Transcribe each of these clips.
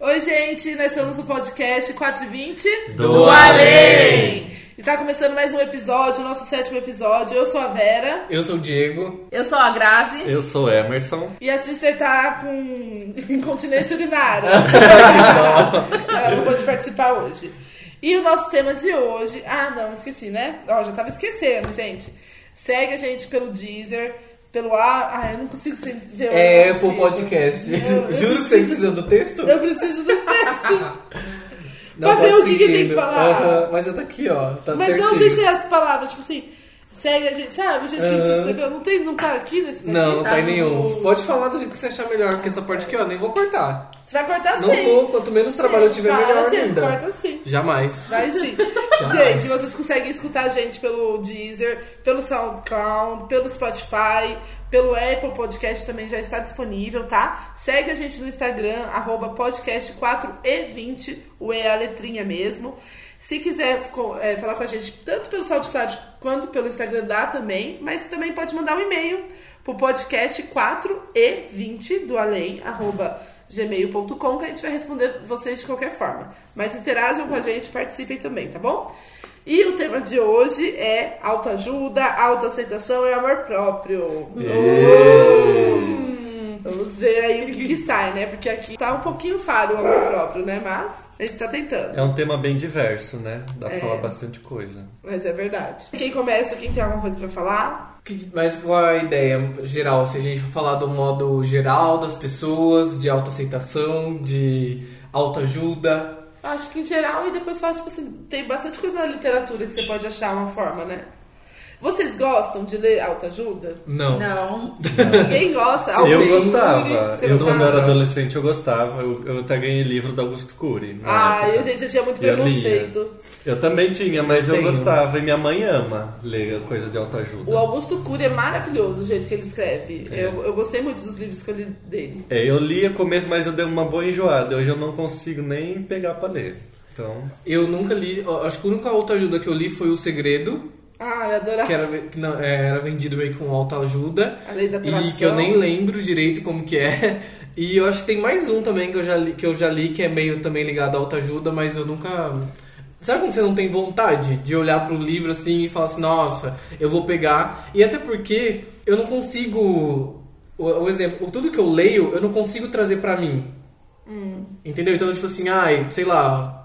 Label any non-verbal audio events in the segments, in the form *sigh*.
Oi, gente, nós somos o podcast 420 Do Além. E tá começando mais um episódio, nosso sétimo episódio. Eu sou a Vera Eu sou o Diego. Eu sou a Grazi. Eu sou Emerson. e a Sister tá com *laughs* incontinência urinária. *laughs* Ela não pôde participar hoje. E o nosso tema de hoje. Ah, não, esqueci, né? Ó, já tava esquecendo, gente. Segue a gente pelo Deezer, pelo ar. Ah, eu não consigo sempre ver o É Apple escrito. Podcast. Eu- eu *laughs* Juro que você preciso- precisa do texto? Eu preciso do texto. *laughs* Não, pra ver o que que tem que falar. Aham, mas já tá aqui, ó. Tá Mas certinho. não sei se é as palavras, tipo assim, segue a gente, sabe? O jeitinho que você escreveu. Não, tem, não tá aqui nesse daqui? Não, não tá em Tá nenhum. no- Pode falar do jeito que você achar melhor, porque essa parte aqui, ó, nem vou cortar. Você vai cortar Não sim. vou, quanto menos trabalho eu tiver, Para, melhor Diego, ainda. Corta sim. Jamais. Vai sim. *laughs* Jamais. gente, vocês conseguem escutar a gente pelo Deezer, pelo SoundCloud, pelo Spotify, pelo Apple Podcast também já está disponível, tá? Segue a gente no Instagram, arroba podcast4e20, o E é a letrinha mesmo. Se quiser é, falar com a gente tanto pelo SoundCloud quanto pelo Instagram, dá também, mas também pode mandar um e-mail pro podcast 4e20 do além, arroba gmail.com, que a gente vai responder vocês de qualquer forma. Mas interajam com a gente, participem também, tá bom? E o tema de hoje é autoajuda, autoaceitação e amor próprio. Uh! Vamos ver aí o que, que sai, né? Porque aqui tá um pouquinho falho o amor próprio, né? Mas a gente tá tentando. É um tema bem diverso, né? Dá pra É. falar bastante coisa. Mas é verdade. Quem começa? Quem tem alguma coisa pra falar? Mas qual a ideia geral? Se a gente for falar do modo geral das pessoas, de autoaceitação, de autoajuda. Acho que em geral, e depois faz, tipo assim, tem bastante coisa na literatura que você pode achar uma forma, né? Vocês gostam de ler autoajuda? Não. Não. Ninguém gosta? eu Alguém? gostava. Você eu, gostava? quando era adolescente, eu gostava. Eu, eu até ganhei livro do Augusto Cury. Ah, época. eu, gente, eu tinha muito Eu preconceito. Eu também tinha, mas eu, tenho. gostava. E minha mãe ama ler coisa de autoajuda. O Augusto Cury é maravilhoso o jeito que ele escreve. Eu, eu gostei muito dos livros que eu li dele. É, eu lia começo, mas eu dei uma boa enjoada. Hoje eu não consigo nem pegar pra ler. Então, Eu nunca li. Acho que a única autoajuda que eu li foi O Segredo, Ah, eu adorava que era, que não, é, era vendido meio com autoajuda. a lei da atração. E que eu nem lembro direito como que é. E eu acho que tem mais um também que eu já li, que, eu já li, que é meio também ligado à autoajuda, mas eu nunca. Sabe quando você não tem vontade de olhar pro livro assim e falar assim, nossa, eu vou pegar. E até porque eu não consigo. O, o exemplo, tudo que eu leio, eu não consigo trazer pra mim. Entendeu? Então, tipo assim, ai, sei lá.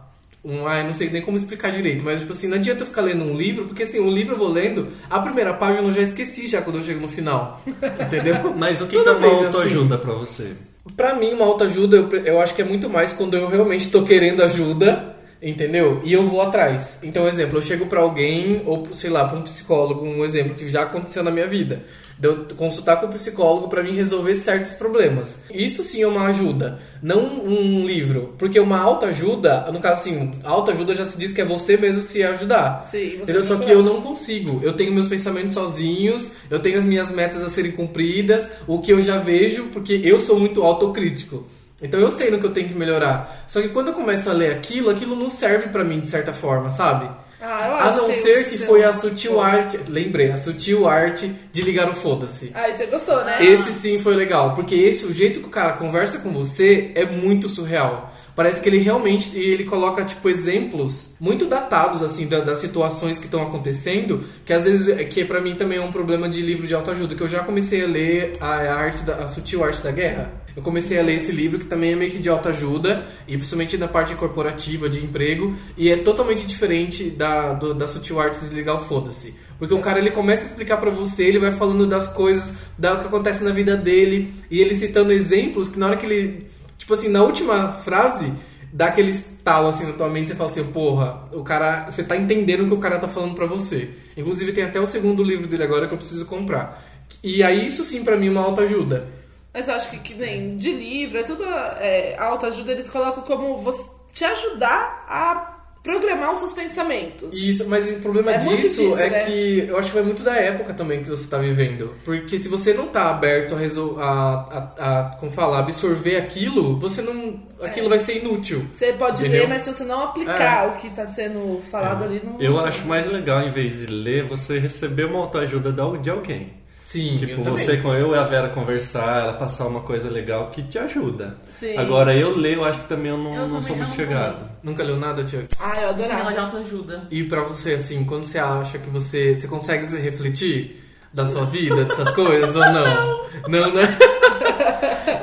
Um, ai, não sei nem como explicar direito, mas tipo assim, não adianta eu ficar lendo um livro, porque assim, o livro eu vou lendo, a primeira página eu já esqueci já quando eu chego no final. *laughs* Entendeu? mas o que, que é uma assim. autoajuda pra você? Pra mim, uma autoajuda, eu, eu acho que é muito mais quando eu realmente tô querendo ajuda, entendeu? E eu vou atrás. Então, exemplo, eu chego pra alguém, ou sei lá, pra um psicólogo, um exemplo que já aconteceu na minha vida. De eu consultar com o psicólogo pra mim resolver certos problemas. Isso sim é uma ajuda, não um livro. Porque uma autoajuda, no caso assim, autoajuda já se diz que é você mesmo se ajudar. Sim, você Entendeu? Só que eu não consigo. Eu tenho meus pensamentos sozinhos, eu tenho as minhas metas a serem cumpridas, o que eu já vejo, porque eu sou muito autocrítico. Então eu sei no que eu tenho que melhorar. Só que quando eu começo a ler aquilo, aquilo não serve pra mim de certa forma, sabe? Ah, eu A não ser que foi a sutil bons. arte, lembrei, a sutil arte de ligar o foda-se. Ah, você gostou, né? Esse sim foi legal, porque esse, o jeito que o cara conversa com você é muito surreal. Parece que ele realmente ele coloca tipo exemplos muito datados assim da- das situações que estão acontecendo, que às vezes é que para mim também é um problema de livro de autoajuda, que eu já comecei a ler a arte da a sutil arte da guerra. Eu comecei a ler esse livro que também é meio que de autoajuda e principalmente na parte corporativa de emprego e é totalmente diferente da do, da sutil arte de ligar o foda-se. Porque o cara ele começa a explicar pra você, ele vai falando das coisas, da o que acontece na vida dele, e ele citando exemplos que na hora que ele, tipo assim, na última frase, dá aquele estalo assim na tua mente, você fala assim, porra, o cara, você tá entendendo o que o cara tá falando pra você. Inclusive tem até o segundo livro dele agora que eu preciso comprar. E aí isso sim pra mim é uma autoajuda. Mas eu acho que, que nem de livro, é tudo é, autoajuda, eles colocam como você, te ajudar a programar os seus pensamentos. Isso, mas o problema É disso, disso, é né? que eu acho que vai muito da época também que você tá vivendo. Porque se você não tá aberto a, resol a, a, a como falar, absorver aquilo, você não. aquilo vai ser inútil. Você pode Entendeu? ler, mas se você não aplicar o que está sendo falado ali, não. Eu acho mais legal, em vez de ler, você receber uma autoajuda da- de alguém. Sim, Tipo, eu você com eu e a Vera conversar, ela passar uma coisa legal que te ajuda. Sim. Agora, eu ler, eu acho que também eu não, Eu não também sou muito não chegado. também. Nunca leu nada, Tiago? Ah, eu Esse negócio de adorava. autoajuda. E pra você, assim, quando você acha que você, você consegue se refletir da sua vida, dessas coisas, ou não? Não, né? *laughs*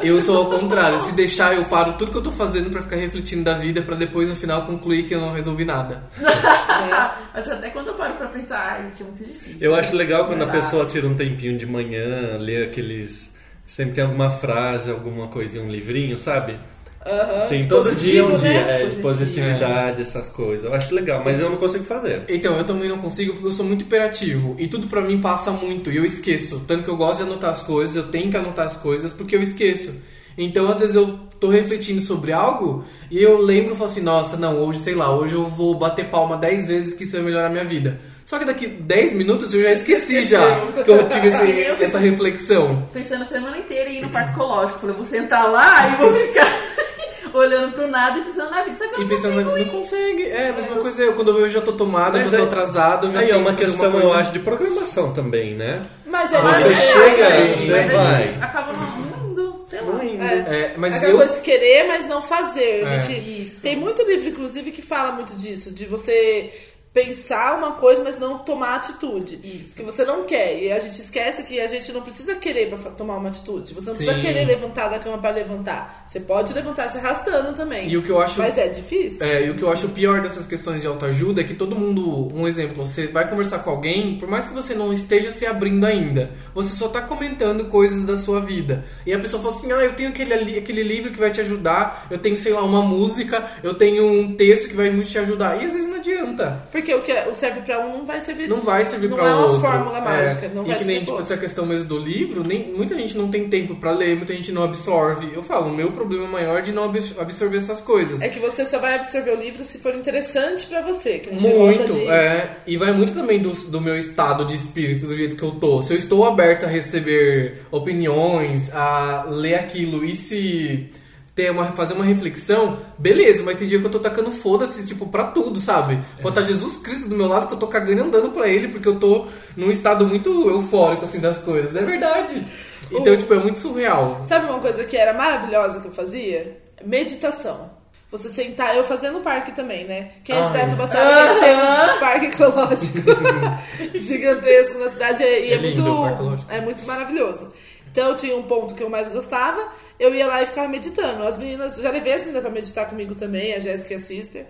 Eu sou ao contrário. Se deixar, eu paro tudo que eu tô fazendo pra ficar refletindo da vida, pra depois, no final, concluir que eu não resolvi nada. Mas até quando eu paro pra pensar, ai, gente, é muito difícil. Eu acho legal quando a Verdade. pessoa tira um tempinho de manhã, lê aqueles. Sempre tem alguma frase, alguma coisinha, um livrinho, sabe? Aham, Tem todo dia um positivo, dia né? é, de Positivo. positividade, essas coisas. Eu acho legal, mas eu não consigo fazer. Então, eu também não consigo porque eu sou muito hiperativo. E tudo pra mim passa muito e eu esqueço. Tanto que eu gosto de anotar as coisas, eu tenho que anotar as coisas porque eu esqueço. Então, às vezes eu tô refletindo sobre algo e eu lembro e falo assim: nossa, não, hoje, sei lá, hoje eu vou bater palma 10 vezes que isso vai melhorar a minha vida. Só que daqui 10 minutos eu já esqueci já que eu tive esse- *laughs* essa reflexão. Pensando a semana inteira em ir no parque ecológico. Falei, vou sentar lá e vou ficar *laughs* olhando pro nada e pensando na vida. Só que eu E não pensando, consigo não ir. consegue. É, a mesma coisa eu. Quando eu já tô tomado, eu já tô aí- atrasado, eu já Aí é uma questão, uma eu acho, de programação também, né? Mas é Você chega, Aí, né, mas a vai. gente acaba não indo, sei lá. Não indo. É. É, mas Aquela eu. coisa de querer, mas não fazer. A É. gente Isso. tem muito livro, inclusive, que fala muito disso, de você pensar uma coisa, mas não tomar atitude. Isso. Que você não quer. E a gente esquece que a gente não precisa querer pra tomar uma atitude. Você não precisa Sim. querer levantar da cama pra levantar. Você pode levantar se arrastando também. E o que eu acho. Mas é difícil. É, e o que eu acho pior dessas questões de autoajuda é que todo mundo, um exemplo, você vai conversar com alguém, por mais que você não esteja se abrindo ainda, você só tá comentando coisas da sua vida. E a pessoa fala assim: ah, eu tenho aquele, aquele livro que vai te ajudar, eu tenho, sei lá, uma música, eu tenho um texto que vai muito te ajudar. E às vezes não adianta. Porque o que o serve pra um não vai servir. Não vai servir não pra é uma outro. fórmula É. mágica. Não e vai que nem tipo, outro. essa questão mesmo do livro, nem, muita gente não tem tempo pra ler, muita gente não absorve. Eu falo, o meu problema maior é de não abs- absorver essas coisas. É que você só vai absorver o livro se for interessante pra você. Muito, de... é. E vai muito também do, do meu estado de espírito, do jeito que eu tô. Se eu estou aberto a receber opiniões, a ler aquilo e se ter uma, fazer uma reflexão, beleza, mas tem dia que eu tô tacando foda-se, tipo, pra tudo, sabe? Pode estar Jesus Cristo do meu lado que eu tô cagando e andando pra ele, porque eu tô num estado muito eufórico, assim, das coisas. É verdade. Então, O- tipo, é muito surreal. Sabe uma coisa que era maravilhosa que eu fazia? Meditação. Você sentar, eu fazia no parque também, né? Quem é de Ai. Dayatuba sabe que a gente tem um parque ecológico *laughs* gigantesco na cidade e é, É lindo muito, é muito maravilhoso. Então eu tinha um ponto que eu mais gostava, eu ia lá e ficava meditando. As meninas, já levei as meninas pra meditar comigo também, a Jéssica e a Sister.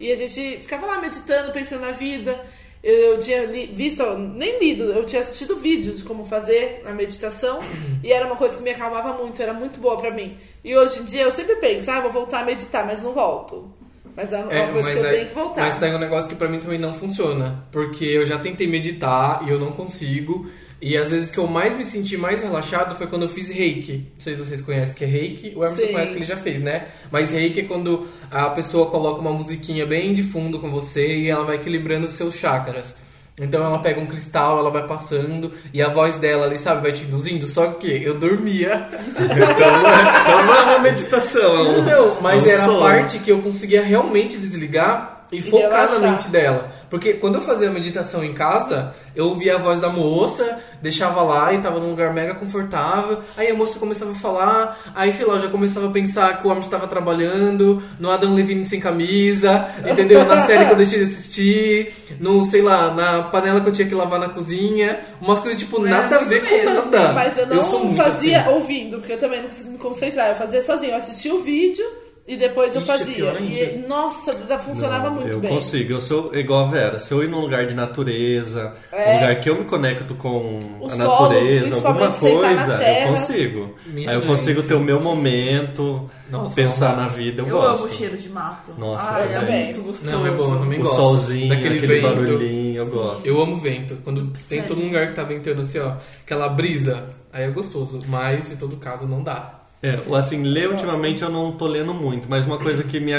E a gente ficava lá meditando, pensando na vida. Eu tinha li- visto, nem lido, eu tinha assistido vídeos de como fazer a meditação e era uma coisa que me acalmava muito, era muito boa pra mim. E hoje em dia eu sempre penso, ah, vou voltar a meditar, mas não volto. Mas é uma É, coisa que eu aí- tenho que voltar. mas tem um negócio que pra mim também não funciona. Porque eu já tentei meditar e eu não consigo. E às vezes que eu mais me senti mais relaxado foi quando eu fiz reiki. Não sei se vocês conhecem que é reiki. O Emerson Sim. conhece que ele já fez, né? Mas reiki é quando a pessoa coloca uma musiquinha bem de fundo com você e ela vai equilibrando os seus chakras. Então ela pega um cristal, ela vai passando e a voz dela ali, sabe, vai te induzindo. Só que eu dormia. *laughs* Então, não é- então não é uma meditação. é Não, mas é era a parte que eu conseguia realmente desligar e, focar relaxar. na mente dela. Porque quando eu fazia a meditação em casa, eu ouvia a voz da moça, deixava lá e tava num lugar mega confortável. Aí a moça começava a falar, aí sei lá, eu já começava a pensar que o homem estava trabalhando, no Adam Levine sem camisa, entendeu? Na *laughs* série que eu deixei de assistir, no, sei lá, na panela que eu tinha que lavar na cozinha. Umas coisas tipo, Mas nada a ver com mesmo, nada. Mas eu não muito fazia assim. ouvindo, porque eu também não conseguia me concentrar. Eu fazia sozinha. Eu assistia o vídeo e depois eu Ixi, é fazia. E, nossa, da- funcionava Não, muito eu bem. consigo, eu sou igual a Vera. Se eu ir num lugar de natureza, É. um lugar que eu me conecto com O a solo, natureza, alguma coisa, eu consigo. Minha Aí eu gente. consigo ter o meu momento, Nossa, pensar na vida, eu, Eu gosto. amo o cheiro de mato. Nossa, eu é muito gostoso. Não, é bom, eu também O gosto. solzinho, Daquele aquele vento. barulhinho, eu gosto. Eu amo vento. Quando tem todo Sério? lugar que tá ventando assim, ó, aquela brisa, aí é gostoso. Mas, de todo caso, não dá. É, o assim, ler ultimamente eu não tô lendo muito, mas uma coisa que me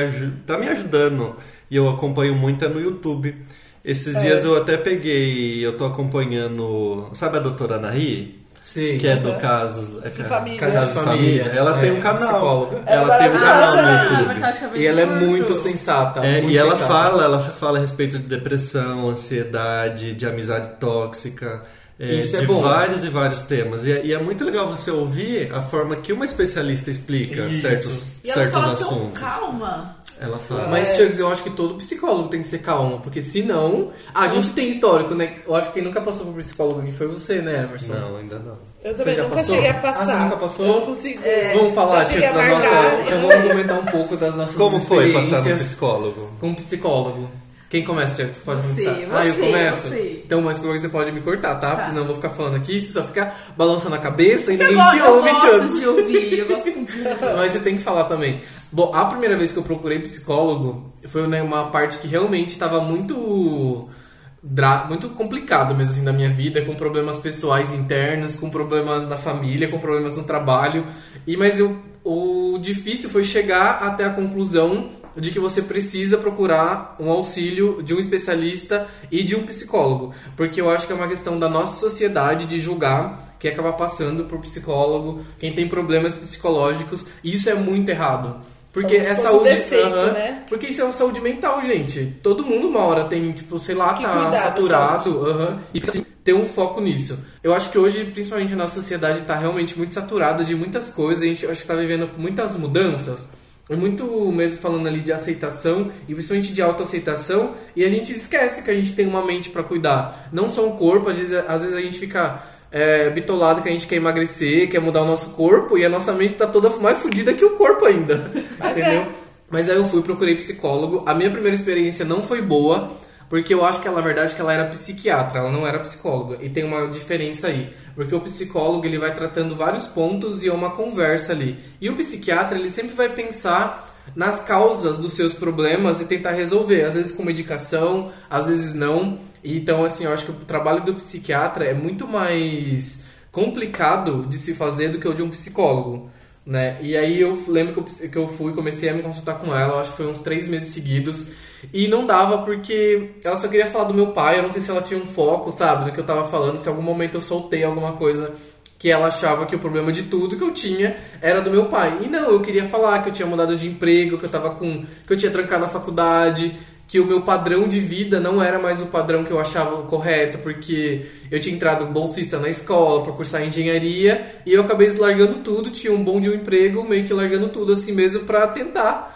tá me ajudando e eu acompanho muito é no YouTube. Esses dias eu até peguei, eu tô acompanhando, sabe a doutora Anahi? Sim. Que é do Uhum. caso, é, De família. Caso de família. Ela tem É, um canal. psicóloga. Ela Ela tem um canal no YouTube. E ela é muito sensata. É, muito e ela sensata. fala, ela fala a respeito de depressão, ansiedade, de amizade tóxica. É, Isso é de bom. vários e vários temas. E é, e é muito legal você ouvir a forma que uma especialista explica Isso. certos, E ela certos fala tão assuntos. calma. Ela fala. Mas, Chugs, eu acho que todo psicólogo tem que ser calmo, porque senão. A gente tem histórico, né? Eu acho que quem nunca passou por psicólogo aqui foi você, né, Emerson? Não, ainda não. Eu também nunca passou? cheguei a Ah, passar. você nunca passou? Eu não consigo. Vamos falar, Chugs, da nossa. Eu vou comentar um pouco das nossas Como foi passar no psicólogo? com um psicólogo. Quem começa, Chugs? Pode Você, começar. ah, eu você, começo? você. Então, mas coisa você pode me cortar, tá? Tá. Porque senão eu vou ficar falando aqui, você só fica balançando a cabeça e Eu, ninguém te go- eu ouve, gosto de ouvir, eu gosto de ouvir. *laughs* Mas você tem que falar também. Bom, a primeira vez que eu procurei psicólogo foi né, uma parte que realmente estava muito muito complicado mesmo assim da minha vida, com problemas pessoais internos, com problemas na família, com problemas no trabalho. E mas eu, o difícil foi chegar até a conclusão de que você precisa procurar um auxílio de um especialista e de um psicólogo, porque eu acho que é uma questão da nossa sociedade de julgar quem acaba passando por psicólogo, quem tem problemas psicológicos, e isso é muito errado. Porque é saúde. defeito, Aham. né? Porque isso é uma saúde mental, gente. Todo mundo uma hora tem, tipo, sei lá, Que tá saturado. aham, e precisa assim, ter um foco nisso. Eu acho que hoje, principalmente a nossa sociedade, tá realmente muito saturada de muitas coisas. A gente acho que tá vivendo muitas mudanças. É muito mesmo falando ali de aceitação e principalmente de autoaceitação. E a gente esquece que a gente tem uma mente para cuidar. Não só um corpo, às vezes, às vezes a gente fica é, bitolado que a gente quer emagrecer, quer mudar o nosso corpo e a nossa mente tá toda mais fodida que o corpo ainda. Mas entendeu? é. Mas aí eu fui, procurei psicólogo. A minha primeira experiência não foi boa, porque eu acho que ela, na verdade, que ela era psiquiatra, ela não era psicóloga. E tem uma diferença aí. Porque o psicólogo, ele vai tratando vários pontos e é uma conversa ali. E o psiquiatra, ele sempre vai pensar nas causas dos seus problemas e tentar resolver. Às vezes com medicação, às vezes não. Então, assim, eu acho que o trabalho do psiquiatra é muito mais complicado de se fazer do que o de um psicólogo. Né? E aí eu lembro que eu, que eu fui, comecei a me consultar com ela, acho que foi uns três meses seguidos, e não dava porque ela só queria falar do meu pai, eu não sei se ela tinha um foco, sabe, do que eu tava falando, se em algum momento eu soltei alguma coisa que ela achava que o problema de tudo que eu tinha era do meu pai. E não, eu queria falar que eu tinha mudado de emprego, que eu tava com. que eu tinha trancado a faculdade, que o meu padrão de vida não era mais o padrão que eu achava correto, porque eu tinha entrado bolsista na escola para cursar engenharia e eu acabei largando tudo, tinha um bom de um emprego, meio que largando tudo assim mesmo para tentar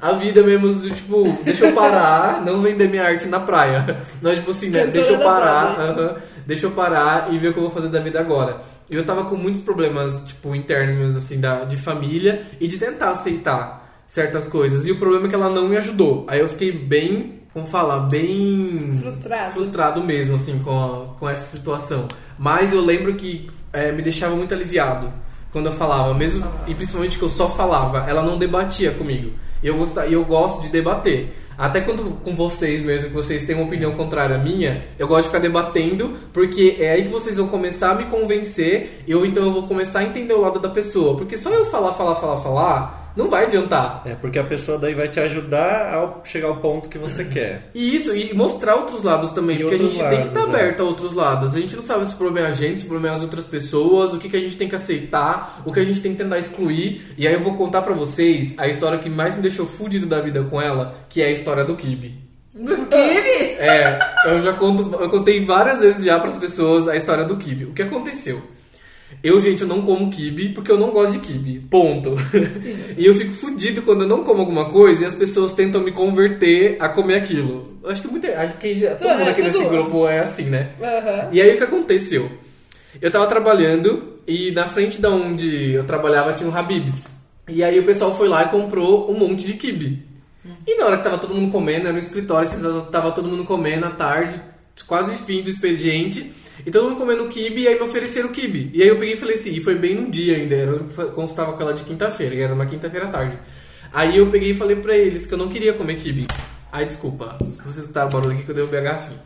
a vida mesmo, tipo, deixa eu parar, não vender minha arte na praia. Não, tipo assim, né? Deixa eu parar, praia. aham, deixa eu parar e ver o que eu vou fazer da vida agora. Eu tava com muitos problemas, tipo, internos mesmo, assim, da, de família e de tentar aceitar certas coisas. E o problema é que ela não me ajudou. Aí eu fiquei bem, como falar, bem Frustrado. frustrado mesmo, assim, com, a- com essa situação. Mas eu lembro que é, me deixava muito aliviado quando eu falava, mesmo e principalmente que eu só falava, ela não debatia comigo. E eu, gosto, eu gosto de debater. Até quando com vocês mesmo, que vocês têm uma opinião contrária à minha, eu gosto de ficar debatendo, porque é aí que vocês vão começar a me convencer, eu então eu vou começar a entender o lado da pessoa. Porque só eu falar, falar, falar, falar, não vai adiantar. É porque a pessoa daí vai te ajudar a chegar ao ponto que você quer. E isso, e mostrar outros lados também, E porque a gente tem que estar lados, é. aberto a outros lados. A gente não sabe se o problema é a gente, se o problema é as outras pessoas, o que, que a gente tem que aceitar, o que a gente tem que tentar excluir. E aí eu vou contar pra vocês a história que mais me deixou fudido da vida com ela, que é a história do Kibe. Do Kibe? É, eu já conto, eu contei várias vezes já pras pessoas a história do Kibe. O que aconteceu? Eu, gente, eu não como kibe porque eu não gosto de kibe. Ponto. *laughs* e eu fico fudido quando eu não como alguma coisa e as pessoas tentam me converter a comer aquilo. Acho que muita, acho que já, todo É, mundo aqui tudo. nesse grupo é assim, né? Aham. E aí o que aconteceu? Eu tava trabalhando e na frente da onde eu trabalhava tinha um Habibs. E aí o pessoal foi lá e comprou um monte de kibe. E na hora que tava todo mundo comendo, era no escritório, tava todo mundo comendo à tarde, quase fim do expediente. E todo mundo comendo kibe, e aí me ofereceram kibe. E aí eu peguei e falei assim, e foi bem no dia ainda, era, quando estava com ela de quinta-feira, era uma quinta-feira à tarde. Aí eu peguei e falei pra eles que eu não queria comer kibe. Ai, desculpa, vocês escutaram o barulho aqui que eu derrubei a garrafinha.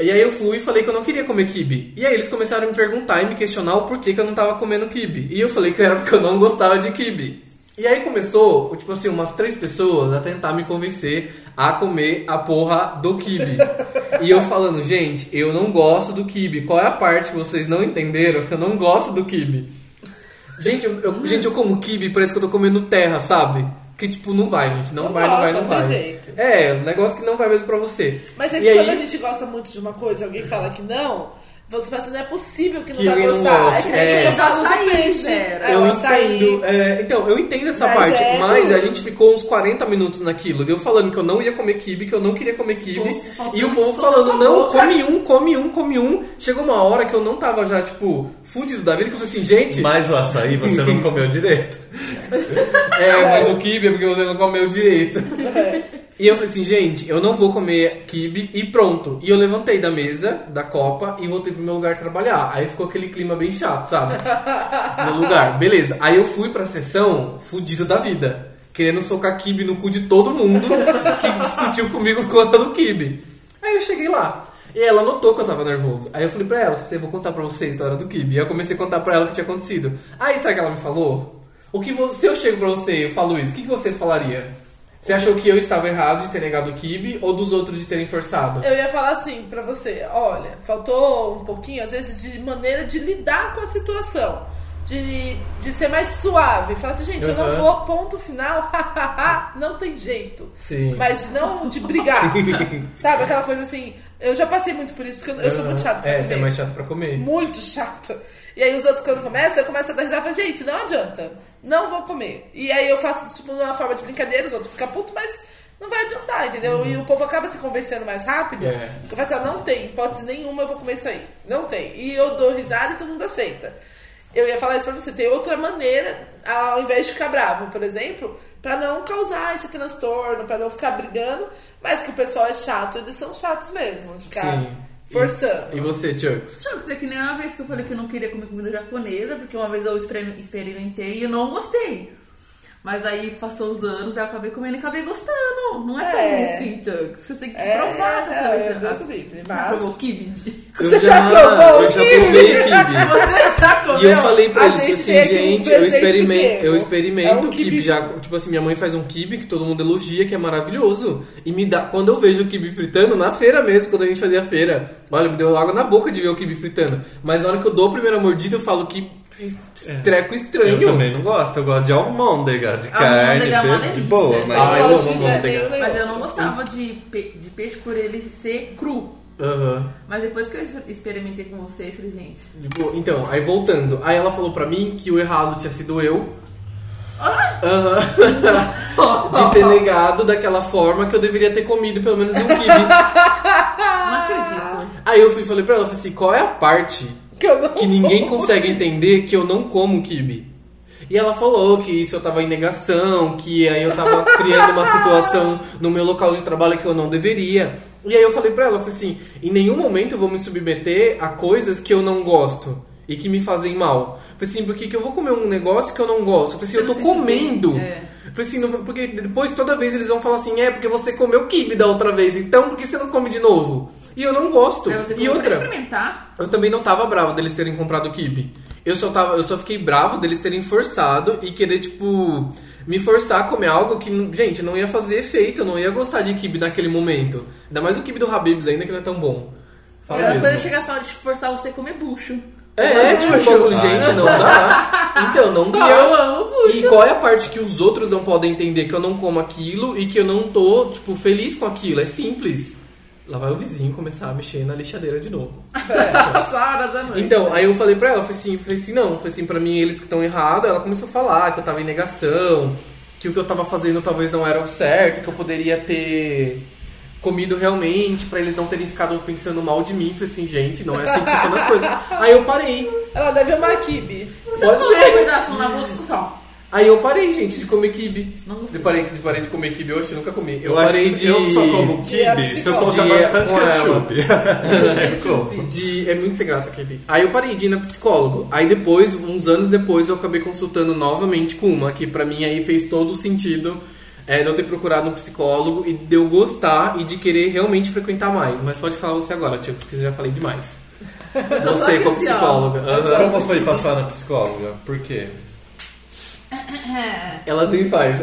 E aí eu fui e falei que eu não queria comer kibe. E aí eles começaram a me perguntar e me questionar o porquê que eu não tava comendo kibe. E eu falei que era porque eu não gostava de kibe. E aí começou, tipo assim, umas três pessoas a tentar me convencer a comer a porra do kibe. e eu falando, gente, eu não gosto do kibe. Qual é a parte que vocês não entenderam? Que eu não gosto do kibe. Gente, eu, eu- gente, eu como kibe, parece que eu tô comendo terra, sabe? que tipo, não vai, gente. Não, Não vai, não vai, não vai. jeito. É, um negócio que não vai mesmo pra você. Mas é E que quando aí- a gente gosta muito de uma coisa, alguém fala que não, você fala assim, não é possível que não Que vai não gostar. É É. eu falo do Açaí, peixe. Vera. É, eu açaí. entendo. é, então, eu entendo essa Mas parte, é mas tudo. a gente ficou uns 40 minutos naquilo. Eu falando que eu não ia comer kibe, que eu não queria comer kibe. E o povo falando, não, boca. come um, come um, come um. Chegou uma hora que eu não tava já, tipo, fudido da vida, que eu falei assim, gente, Mas o açaí você não *laughs* comeu direito. é, mas o kibe é porque você não comeu direito. E eu falei assim, gente, eu não vou comer kibe e pronto. E eu levantei da mesa, da copa, e voltei pro meu lugar trabalhar. Aí ficou aquele clima bem chato, sabe? *laughs* No lugar. Beleza. Aí eu fui pra sessão fudido da vida. Querendo socar kibe no cu de todo mundo que *laughs* discutiu comigo por conta do kibe. Aí eu cheguei lá. E ela notou que eu tava nervoso. Aí eu falei pra ela, você vou contar pra você a história do kibe. E eu comecei a contar pra ela o que tinha acontecido. Aí sabe o que ela me falou? O que você, se eu chego pra você e falo isso, o que, que você falaria? Você achou que eu estava errado de ter negado o kibe ou dos outros de terem forçado? Eu ia falar assim pra você, olha, faltou um pouquinho, às vezes, de maneira de lidar com a situação. De, de ser mais suave. Falar assim, gente, eu não vou, ponto final, *laughs* não tem jeito. Sim. Mas não de brigar. *laughs* Sabe? Aquela coisa assim. Eu já passei muito por isso, porque eu, sou muito chata pra É, comer. você é mais chato pra comer. Muito chata. E aí os outros, quando começam, eu começo a dar risada e gente, não adianta. Não vou comer. E aí eu faço, tipo, uma forma de brincadeira, os outros ficam putos, mas não vai adiantar, entendeu? E o povo acaba se convencendo mais rápido. Uhum. É. Eu falo assim, não tem hipótese nenhuma, eu vou comer isso aí. Não tem. E eu dou risada e todo mundo aceita. Eu ia falar isso pra você, tem outra maneira, ao invés de ficar bravo, por exemplo, pra não causar esse transtorno, pra não ficar brigando, mas que o pessoal é chato, eles são chatos mesmo, de ficar Sim. Forçando. E você, Chucks? Não, isso é que nem uma vez que eu falei que eu não queria comer comida japonesa, porque uma vez eu exper- experimentei e eu não gostei. Mas aí passou os anos, daí eu acabei comendo e acabei gostando. Não é tão É. ruim assim, Chuck. Você tem que É, provar essas é, coisas. Deus o livre, Você mas- provou kibe? Você já provou Eu já provei kibe. *laughs* Você já comeu? E eu falei pra A eles assim, um gente, eu experimento, eu experimento É um o kibe quibe. já, tipo assim, minha mãe faz um kibe que todo mundo elogia, que é maravilhoso. E me dá, quando eu vejo o kibe fritando, na feira mesmo, quando a gente fazia feira, olha, me deu água na boca de ver o kibe fritando. Mas na hora que eu dou a primeira mordida, eu falo que treco estranho. Eu também não gosto, eu gosto de almôndega, de Almôndega carne, é uma de- boa, mas Ah, Eu eu de. Mas eu não gostava de, pe- de peixe por ele ser cru. Aham. Mas depois que eu exper- experimentei com vocês, falei, gente. Tipo, então, aí voltando. Aí ela falou pra mim que o errado tinha sido eu. Aham. de ter negado daquela forma que eu deveria ter comido pelo menos um kibe. Não acredito. Aí eu fui e falei pra ela, falei assim, qual é a parte Que que ninguém consegue entender que eu não como kibe? E ela falou que isso eu tava em negação, que aí eu tava *laughs* criando uma situação no meu local de trabalho que eu não deveria. E aí eu falei pra ela, eu falei assim, em nenhum momento eu vou me submeter a coisas que eu não gosto e que me fazem mal. Eu falei assim, por que que eu vou comer um negócio que eu não gosto? Eu falei assim, eu tô comendo. é. Falei assim, não- porque depois toda vez eles vão falar assim, é porque você comeu kibe da outra vez, então por que você não come de novo? E eu não gosto. E outra, experimentar. eu também não tava bravo deles terem comprado o kibe. Eu só, tava, eu só fiquei bravo deles terem forçado e querer, tipo, me forçar a comer algo que, gente, não ia fazer efeito, eu não ia gostar de kibe naquele momento. Ainda mais o kibe do Habibs ainda, que não é tão bom. Fala mesmo. Quando ele chegar a falar de forçar você a comer bucho. É, é, tipo, eu falo, gente, não dá. Então, não E dá. eu amo bucho. E qual é a parte que os outros não podem entender que eu não como aquilo e que eu não tô, tipo, feliz com aquilo? É simples. Lá vai o vizinho começar a mexer na lixadeira de novo. As horas da noite. Então, aí eu falei pra ela, falei assim, falei assim, não, falei assim, pra mim eles que estão errados, ela começou a falar que eu tava em negação, que o que eu tava fazendo talvez não era o certo, que eu poderia ter comido realmente, pra eles não terem ficado pensando mal de mim. Falei assim, gente, não é assim que funcionam as coisas. Aí eu parei. Ela deve amar kibe. Você pode não ser. pedaço na. Aí eu parei, gente, de comer kibe. Não. Eu parei, eu parei de comer kibe hoje, nunca comi. Eu, eu, parei de. eu só como de kibe se eu colocar de- bastante ketchup. *laughs* Eu como. De, é muito sem graça kibe. Aí eu parei de ir na psicólogo. Aí depois, uns anos depois, eu acabei consultando novamente com uma, que pra mim aí fez todo o sentido é, de eu ter procurado um psicólogo e de eu gostar e de querer realmente frequentar mais. Mas pode falar você agora, tio, porque eu já falei demais. *laughs* Você como psicóloga. Aham. Como foi passar na psicóloga? Por quê? Ela sempre faz.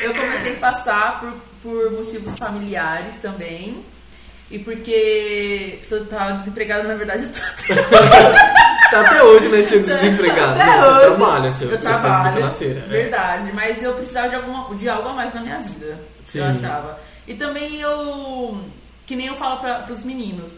Eu comecei a passar por, por motivos familiares também. E porque eu tava desempregada, na verdade, eu tô... *laughs* Tá até hoje, né, Tiago, desempregado. Até Você hoje. trabalha, Tiago. Eu você trabalho, feira. é. verdade. Mas eu precisava de, alguma, de algo a mais na minha vida, Sim. eu achava. E também eu, que nem eu falo pra, pros meninos,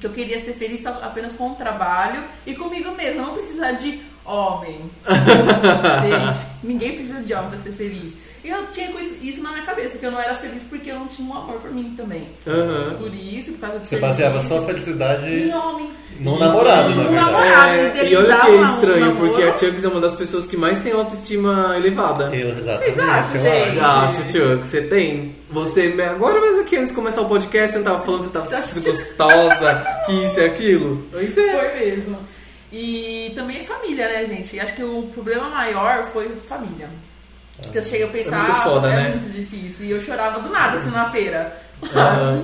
que eu queria ser feliz apenas com o trabalho e comigo mesmo, não precisar de homem. Gente, *laughs* ninguém precisa de homem pra ser feliz. E eu tinha isso na minha cabeça, que eu não era feliz porque eu não tinha um amor por mim também. Aham. Por isso, por causa de Você baseava feliz. sua felicidade em homem. num namorado, na Num verdade. namorado. É, e olha que é um estranho, namoro. porque a Chugs é uma das pessoas que mais tem autoestima elevada. Eu, exatamente. Vocês acham, eu acho. Chuck, você tem. Você, agora mesmo aqui antes de começar o podcast, você não tava falando que você tava se sentindo gostosa, que isso e aquilo. Pois é. Foi mesmo. E também família, né, gente? E acho que o problema maior foi família. Que eu cheguei a pensar, É muito foda, ah, é né? muito difícil. E eu chorava do nada, assim, na feira.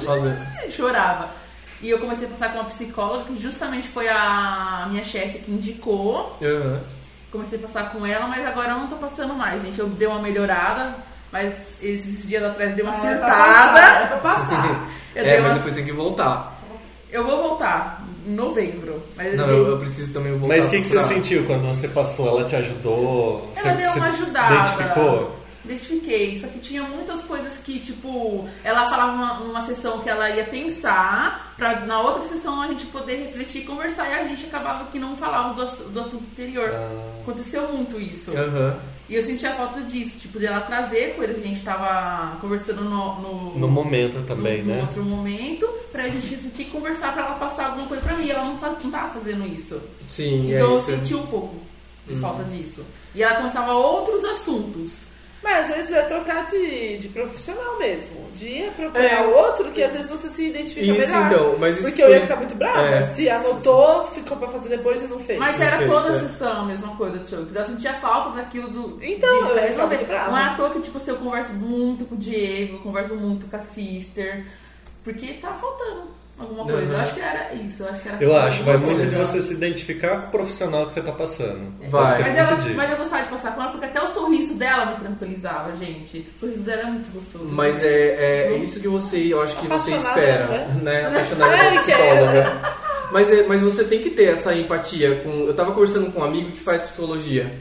Fazer. *laughs* chorava. E eu comecei a passar com uma psicóloga, que justamente foi a minha chefe que indicou. Aham. Comecei a passar com ela, mas agora eu não tô passando mais, gente. Eu dei uma melhorada, mas esses dias atrás dei uma Ah, é pra passar, é pra passar. *laughs* Eu, É, dei mas uma- tem que voltar. eu vou voltar novembro. Mas eu Não, eu, eu preciso também voltar. Mas o que, que você sentiu quando você passou? Ela te ajudou? Ela você, deu uma você ajudada. Identificou? Identifiquei, só que tinha muitas coisas que, tipo, ela falava uma, uma sessão que ela ia pensar, pra na outra sessão a gente poder refletir e conversar, e a gente acabava que não falava do, do assunto anterior. Ah. Aconteceu muito isso. Aham. E eu sentia falta disso, tipo, de ela trazer coisas que a gente tava conversando no, no, No momento também, no- no né? outro momento, pra gente refletir e conversar, pra ela passar alguma coisa pra mim. Ela não, faz, não tava fazendo isso. Sim, Então é eu senti um pouco de falta disso. E ela começava outros assuntos. Mas às vezes é trocar de, de profissional mesmo. De procurar É. outro que às vezes você se identifica Isso, melhor. então, mas isso Porque eu foi- ia ficar muito brava. É. Se anotou, ficou pra fazer depois e não fez. Mas Não era fez, toda é. a sessão a mesma coisa, Chucks. Eu sentia falta daquilo do. Então, de eu ia resolver. ficar muito brava. Não é à toa que, tipo, assim, eu converso muito com o Diego, eu converso muito com a Sister. Porque tá faltando alguma coisa. Uhum. Eu acho que era isso. Eu acho que era Eu acho, vai muito de coisa. você se identificar com o profissional que você tá passando. Vai. Tem Mas, ela, mas eu gostava de passar com ela porque até o sorriso dela me tranquilizava, gente. O sorriso dela é muito gostoso. Mas é, é, é isso que você, eu acho que você Apaixonada, espera, né? né? Apaixonada Ai, pela é. psicóloga. Mas, é, mas você tem que ter essa empatia. Com, eu tava conversando com um amigo que faz psicologia.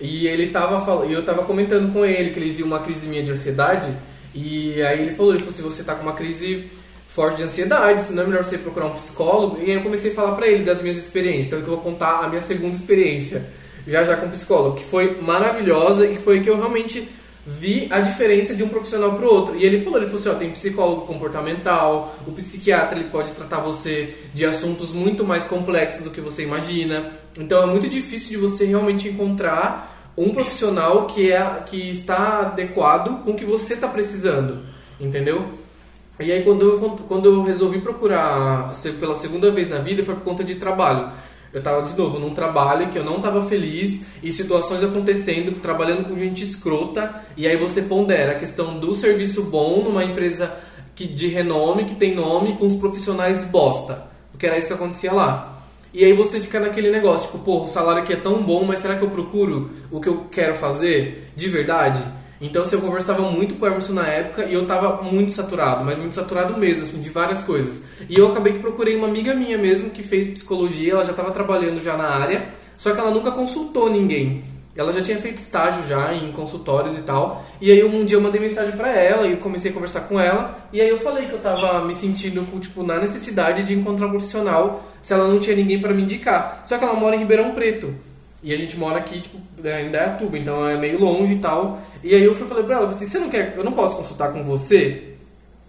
E ele tava falando, e eu tava comentando com ele que ele viu uma crise minha de ansiedade. E aí ele falou, ele falou, se você tá com uma crise forte de ansiedade, se não é melhor você procurar um psicólogo. E aí eu comecei a falar pra ele das minhas experiências. Então que eu vou contar a minha segunda experiência, já já com psicólogo, que foi maravilhosa e foi que eu realmente vi a diferença de um profissional pro outro. E ele falou, ele falou assim, ó, tem psicólogo comportamental, o psiquiatra ele pode tratar você de assuntos muito mais complexos do que você imagina. Então é muito difícil de você realmente encontrar um profissional que é que está adequado com o que você está precisando, entendeu? E aí quando eu, quando eu resolvi procurar pela segunda vez na vida foi por conta de trabalho. Eu estava de novo num trabalho que eu não estava feliz e situações acontecendo, trabalhando com gente escrota, e aí você pondera a questão do serviço bom numa empresa que, de renome, que tem nome, com os profissionais bosta. Porque era isso que acontecia lá. E aí você fica naquele negócio, tipo, pô, o salário aqui é tão bom, mas será que eu procuro o que eu quero fazer de verdade? Então, assim, eu conversava muito com o Emerson na época e eu tava muito saturado, mas muito saturado mesmo, assim, de várias coisas. E eu acabei que procurei uma amiga minha mesmo que fez psicologia, ela já tava trabalhando já na área, só que ela nunca consultou ninguém. Ela já tinha feito estágio já em consultórios e tal. E aí um dia eu mandei mensagem pra ela e eu comecei a conversar com ela. E aí eu falei que eu tava me sentindo tipo na necessidade de encontrar um profissional se ela não tinha ninguém pra me indicar. Só que ela mora em Ribeirão Preto. E a gente mora aqui, tipo, em Indaiatuba, então é meio longe e tal. E aí eu fui falei pra ela, assim, você não quer, eu não posso consultar com você?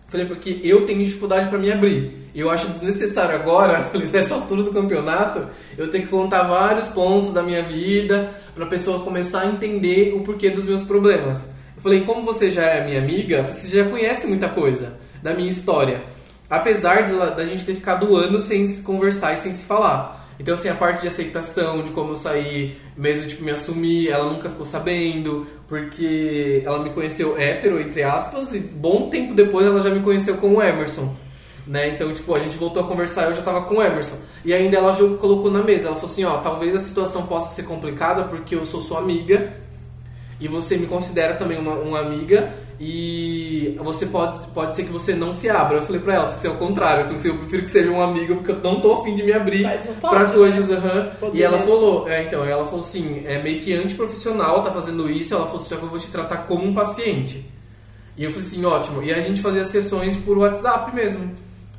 Falei, porque eu tenho dificuldade pra me abrir. Eu acho desnecessário agora, *laughs* nessa altura do campeonato, eu tenho que contar vários pontos da minha vida pra pessoa começar a entender o porquê dos meus problemas. Eu falei, como você já é minha amiga, você já conhece muita coisa da minha história. Apesar da gente ter ficado anos sem se conversar e sem se falar. Então, assim, a parte de aceitação, de como eu saí, mesmo, tipo, me assumir, ela nunca ficou sabendo, porque ela me conheceu hétero, entre aspas, e bom tempo depois ela já me conheceu como Emerson, né? Então, tipo, a gente voltou a conversar e eu já tava com o Emerson. E ainda ela jo- colocou na mesa, ela falou assim, ó, talvez a situação possa ser complicada porque eu sou sua amiga, e você me considera também uma, uma amiga e você pode, pode ser que você não se abra. Eu falei pra ela, se é o contrário, eu falei assim, eu prefiro que seja um amigo porque eu não tô afim de me abrir pode, pra né? coisas, aham. Poder E ela mesmo. falou, é, então, ela falou assim, é meio que antiprofissional tá fazendo isso, ela falou assim, só que eu vou te tratar como um paciente. E eu falei assim, ótimo. E a gente fazia sessões por WhatsApp mesmo,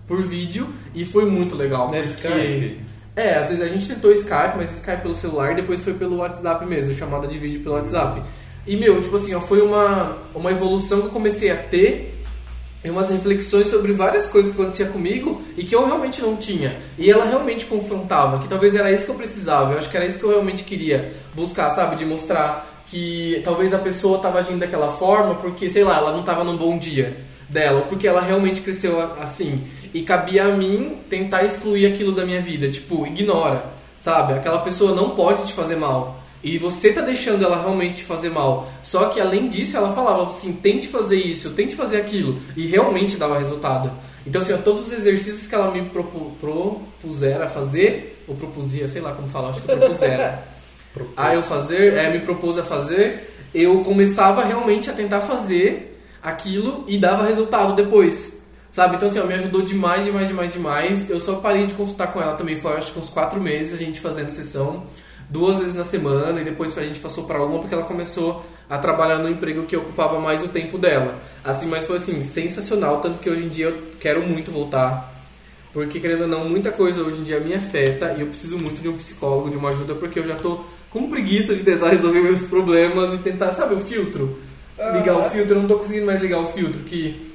por vídeo, e foi muito legal. Né, porque- Skype? É, às vezes a gente tentou Skype, mas Skype pelo celular, depois foi pelo WhatsApp mesmo, chamada de vídeo pelo WhatsApp. E, meu, tipo assim, ó, foi uma, uma evolução que eu comecei a ter e umas reflexões sobre várias coisas que acontecia comigo e que eu realmente não tinha. E ela realmente confrontava, que talvez era isso que eu precisava. Eu acho que era isso que eu realmente queria buscar, sabe? De mostrar que talvez a pessoa estava agindo daquela forma porque, sei lá, ela não estava num bom dia dela, porque ela realmente cresceu assim. E cabia a mim tentar excluir aquilo da minha vida, tipo, ignora, sabe? Aquela pessoa não pode te fazer mal. E você tá deixando ela realmente te fazer mal. Só que além disso, ela falava assim: tente fazer isso, tente fazer aquilo. E realmente dava resultado. Então, assim, ó, todos os exercícios que ela me propu- propusera a fazer, ou propuzia, sei lá como fala, acho que propusera. *laughs* a eu fazer, é, me propôs a fazer, eu começava realmente a tentar fazer aquilo e dava resultado depois. Sabe? Então, assim, ó, me ajudou demais, demais, demais, demais. Eu só parei de consultar com ela também, foi acho que uns quatro meses a gente fazendo sessão duas vezes na semana e depois a gente passou para uma porque ela começou a trabalhar no emprego que ocupava mais o tempo dela. Assim, mas foi assim, sensacional, tanto que hoje em dia eu quero muito voltar. Porque, querendo ou não, muita coisa hoje em dia me afeta e eu preciso muito de um psicólogo, de uma ajuda, porque eu já tô com preguiça de tentar *laughs* resolver meus problemas e tentar, sabe, o filtro? Ligar o Aham. filtro, eu não tô conseguindo mais ligar o filtro, que,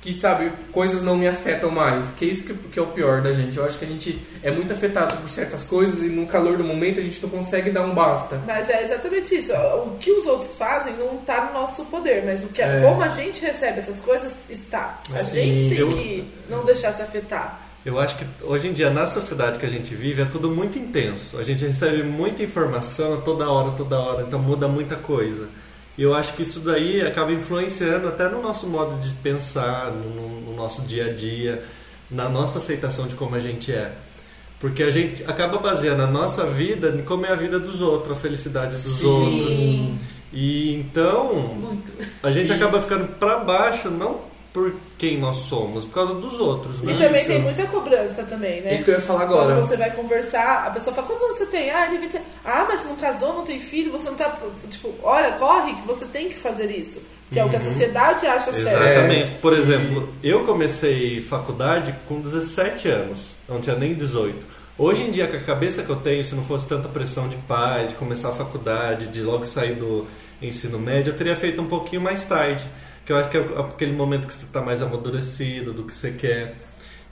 que sabe, coisas não me afetam mais. Que é isso que, que é o pior da gente. Eu acho que a gente é muito afetado por certas coisas e no calor do momento a gente não consegue dar um basta. Mas é exatamente isso. O que os outros fazem não está no nosso poder, mas o que É. como a gente recebe essas coisas está. A Sim, gente tem eu- que não deixar se afetar. Eu acho que hoje em dia, na sociedade que a gente vive, é tudo muito intenso. A gente recebe muita informação toda hora, toda hora, então muda muita coisa. E eu acho que isso daí acaba influenciando até no nosso modo de pensar, no, no nosso dia a dia, na nossa aceitação de como a gente é. Porque a gente acaba baseando a nossa vida em como é a vida dos outros, a felicidade dos Sim. outros. E então, muito. a gente acaba ficando pra baixo, não por quem nós somos, por causa dos outros, né? E também Isso. tem muita cobrança também, né? Isso que eu ia falar agora. Quando você vai conversar, a pessoa fala, quantos anos você tem? Ah, ele tem... ah, mas você não casou, não tem filho, você não tá. Tipo, olha, corre que você tem que fazer isso. Que é o que a sociedade acha certo. Exatamente. Por É. exemplo, eu comecei faculdade com 17 anos, não tinha nem 18. Hoje em dia, com a cabeça que eu tenho, se não fosse tanta pressão de pai, de começar a faculdade, de logo sair do ensino médio, eu teria feito um pouquinho mais tarde. Que eu acho que é aquele momento que você está mais amadurecido do que você quer.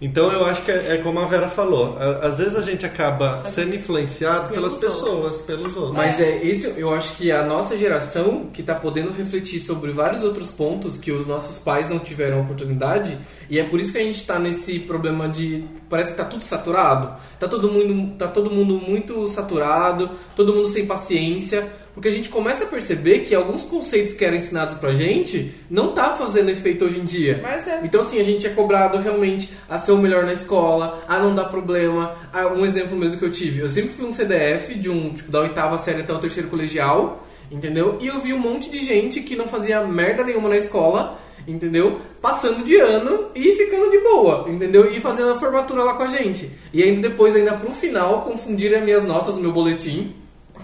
Então eu acho que é, é como a Vera falou. a- Às vezes a gente acaba sendo influenciado pelas pessoas, pelos outros. Mas é isso, eu acho que a nossa geração que tá podendo refletir sobre vários outros pontos que os nossos pais não tiveram oportunidade, e é por isso que a gente tá nesse problema de parece que tá tudo saturado. Tá todo mundo, tá todo mundo muito saturado, todo mundo sem paciência, porque a gente começa a perceber que alguns conceitos que eram ensinados pra gente não tá fazendo efeito hoje em dia. Mas é. Então, assim, a gente é cobrado realmente a ser o melhor na escola, a não dar problema. Ah, um exemplo mesmo que eu tive, eu sempre fui um CDF de um, tipo, da oitava série até o terceiro colegial, entendeu? E eu vi um monte de gente que não fazia merda nenhuma na escola, entendeu? Passando de ano e ficando de boa, entendeu? E fazendo a formatura lá com a gente. E ainda depois, ainda pro final, confundirem as minhas notas no meu boletim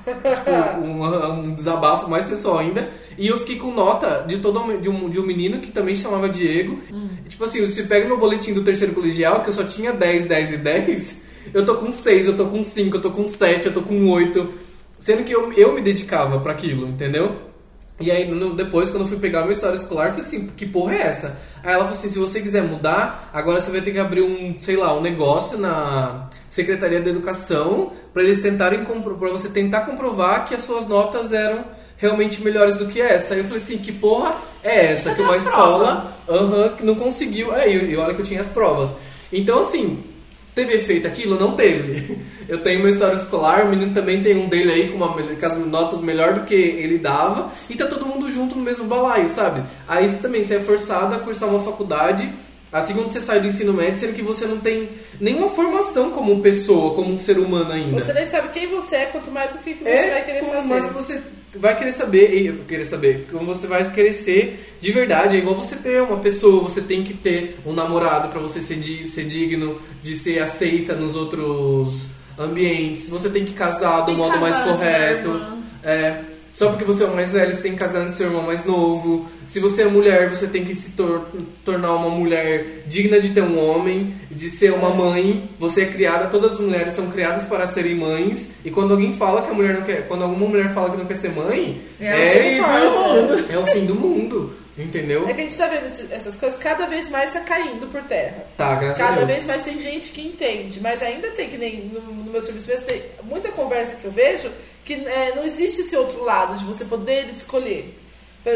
tipo, um, um desabafo mais pessoal ainda. E eu fiquei com nota de todo de um, de um menino que também se chamava Diego. E, tipo assim, se pega meu boletim do terceiro colegial, que eu só tinha 10, 10 e 10, eu tô com 6, eu tô com 5, eu tô com 7, eu tô com 8. Sendo que eu, eu me dedicava pra aquilo, entendeu? E aí, no- depois, quando eu fui pegar a minha história escolar, eu falei assim, que porra é essa? Aí ela falou assim, se você quiser mudar, agora você vai ter que abrir um, sei lá, um negócio na Secretaria da Educação para eles tentarem, para você tentar comprovar que as suas notas eram realmente melhores do que essa. Aí eu falei assim, que porra é essa? Cadê que uma escola aham, que não conseguiu... É, e e olha que eu tinha as provas. Então, assim, Teve efeito aquilo? Não teve. *laughs* Eu tenho uma história escolar, o menino também tem um dele aí com, uma, com as notas melhor do que ele dava, e tá todo mundo junto no mesmo balaio, sabe? Aí você também você é forçado a cursar uma faculdade, assim quando você sai do ensino médio, sendo que você não tem nenhuma formação como pessoa, como um ser humano ainda. Você nem sabe quem você é, quanto mais o que, que você É, vai querer como fazer. mais você vai querer saber, e querer saber como você vai querer ser de verdade. É igual você ter uma pessoa, você tem que ter um namorado para você ser, di- ser digno de ser aceita nos outros ambientes. Você tem que casar do Tem modo mais correto. irmã. É, só porque você é o mais velho, você tem que casar do seu irmão mais novo. Se você é mulher, você tem que se tor- tornar uma mulher digna de ter um homem, de ser uma mãe. Você é criada, todas as mulheres são criadas para serem mães. E quando alguém fala que a mulher não quer, quando alguma mulher fala que não quer ser mãe, É o fim do mundo. é o fim do mundo, entendeu? É que a gente tá vendo essas coisas, cada vez mais tá caindo por terra. Tá, graças a Cada Deus. vez mais tem gente que entende, mas ainda tem que nem no, no meu serviço mesmo, tem muita conversa que eu vejo que é, não existe esse outro lado de você poder escolher.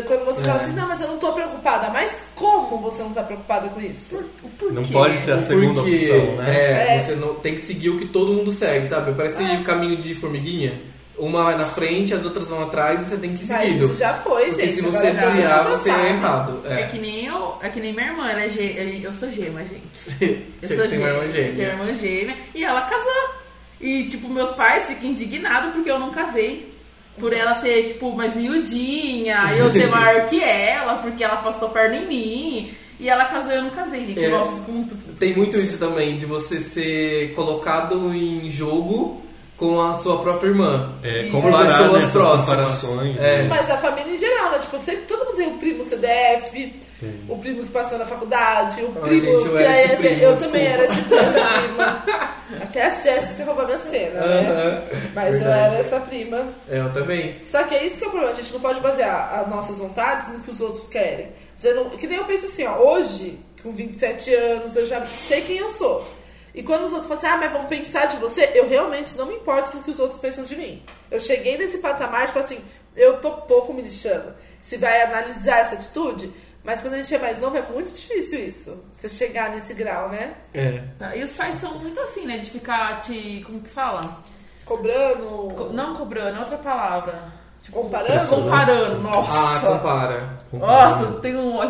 Quando você fala É. assim, não, mas eu não tô preocupada, mas como você não tá preocupada com isso? O porquê? Não pode ter a segunda Porque, opção, né? É, É. você não, tem que seguir o que todo mundo segue, sabe? Parece o caminho de formiguinha. Uma vai na frente, as outras vão atrás e você tem que ir Mas isso já foi, Porque gente. se você desviar, já você sabe. é errado. É. É. que nem eu, é que nem minha irmã, é gê, eu sou gema, gente. *laughs* Eu Você sou tem uma irmã Eu gêmea. tenho uma irmã gêmea e ela casou. E, tipo, meus pais ficam indignados porque eu não casei. Por ela ser, tipo, mais miudinha, *laughs* eu ser maior que ela, porque ela passou perna em mim. E ela casou e eu não casei, gente. É. Nossa, muito. Tem muito isso também, de você ser colocado em jogo com a sua própria irmã. É, E comparar pessoas nessas próximas. comparações. É. né? Mas a família em geral, né? Tipo, sempre, todo mundo tem o primo CDF, o primo que passou na faculdade, o primo gente, eu que era aí esse primo, eu desculpa. também era esse primo, essa prima. Até a Jéssica roubou minha cena, né? Mas eu Verdade. era essa prima. É, Eu também. Só que é isso que é o problema, a gente não pode basear as nossas vontades no que os outros querem. Dizendo, que nem eu penso assim, ó, hoje, com 27 anos, eu já sei quem eu sou. E quando os outros falam assim, ah, mas vão pensar de você, eu realmente não me importo com o que os outros pensam de mim. Eu cheguei nesse patamar falar assim, eu tô pouco me lixando. Se vai analisar essa atitude, mas quando a gente é mais novo é muito difícil isso. Você chegar nesse grau, né? É. Tá, E os pais são muito assim, né? De ficar te. Como que fala? Cobrando, Co- Não cobrando, é outra palavra. Tipo, comparando. Comparando, nossa. Ah, compara. Nossa, eu tenho um. É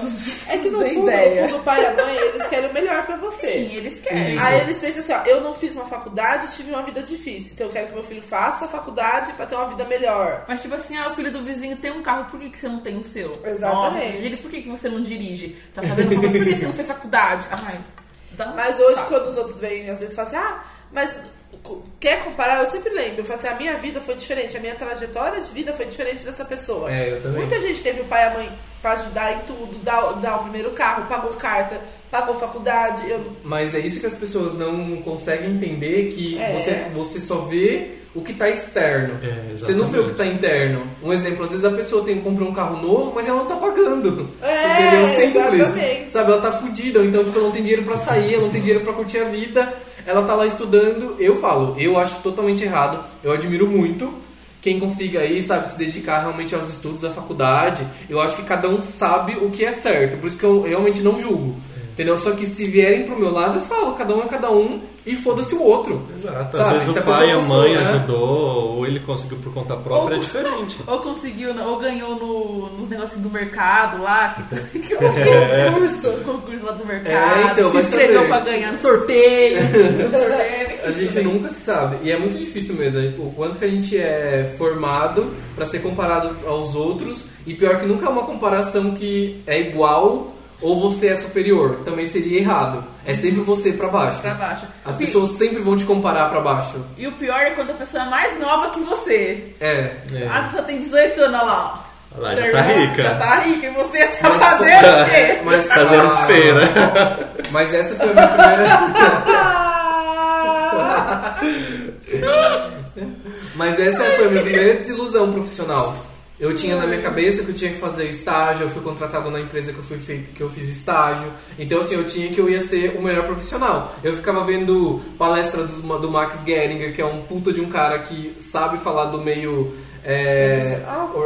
que no fundo, no ideia. fundo, o pai e a mãe, eles querem o melhor pra você. Sim, eles querem. Isso. Aí eles pensam assim, ó, eu não fiz uma faculdade, tive uma vida difícil. Então eu quero que meu filho faça a faculdade pra ter uma vida melhor. Mas tipo assim, ah, o filho do vizinho tem um carro, por que, que você não tem o seu? Exatamente. Nossa, ele, por que, que você não dirige? Tá fazendo faculdade, por que você não fez faculdade? Ai, dá um Mas hoje, saco. quando os outros vêm, às vezes falam assim, ah, mas quer comparar? Eu sempre lembro, eu falo assim, a minha vida foi diferente, a minha trajetória de vida foi diferente dessa pessoa. É, eu também. Muita gente teve o pai e a mãe pra ajudar em tudo, dar, dar o primeiro carro, pagou carta, pagou faculdade. Eu, Mas é isso que as pessoas não conseguem entender que É. você, você só vê o que está externo. É, você não vê o que está interno. Um exemplo, às vezes a pessoa tem comprou um carro novo, mas ela não tá pagando. É, Entendeu? Simples. exatamente. Sabe, ela tá fudida, ou então tipo, ela não tem dinheiro pra sair, ela não tem dinheiro pra curtir a vida, ela tá lá estudando. Eu falo, eu acho totalmente errado. Eu admiro muito quem consiga aí, sabe, se dedicar realmente aos estudos, à faculdade. Eu acho que cada um sabe o que é certo. Por isso que eu realmente não julgo. Entendeu? Só que se vierem pro meu lado, eu falo, cada um é cada um e foda-se o outro. Exato. Às Sabe, vezes se o a pai e a mãe né? ajudou, ou ele conseguiu por conta própria, é diferente. *laughs* Ou conseguiu, ou ganhou no, nos negócios do mercado lá, *laughs* que, que o É. concurso, lá do mercado, É, então, se inscreveu saber. pra ganhar no sorteio, *laughs* no sorteio. A gente nunca se sabe. E é muito difícil mesmo. é, O quanto que a gente é formado pra ser comparado aos outros. E pior que nunca é uma comparação que é igual ou você é superior. Também seria errado. É sempre você pra baixo. Pra baixo. As Pi- pessoas sempre vão te comparar pra baixo. E o pior é quando a pessoa é mais nova que você. É. É. A pessoa tem 18 anos, olha lá. Olha lá, já tá rica. Já tá rica. E você tá Mas- fazendo o quê? Mas, Fazendo ah, feira. *laughs* Mas essa foi a minha primeira. *laughs* *laughs* Mas essa foi a minha primeira desilusão profissional. Eu tinha na minha cabeça que eu tinha que fazer estágio, eu fui contratado na empresa que eu fui feito, que eu fiz estágio. Então assim, eu tinha que eu ia ser o melhor profissional. Eu ficava vendo palestra do, do Max Geringer, que é um puta de um cara que sabe falar do meio é,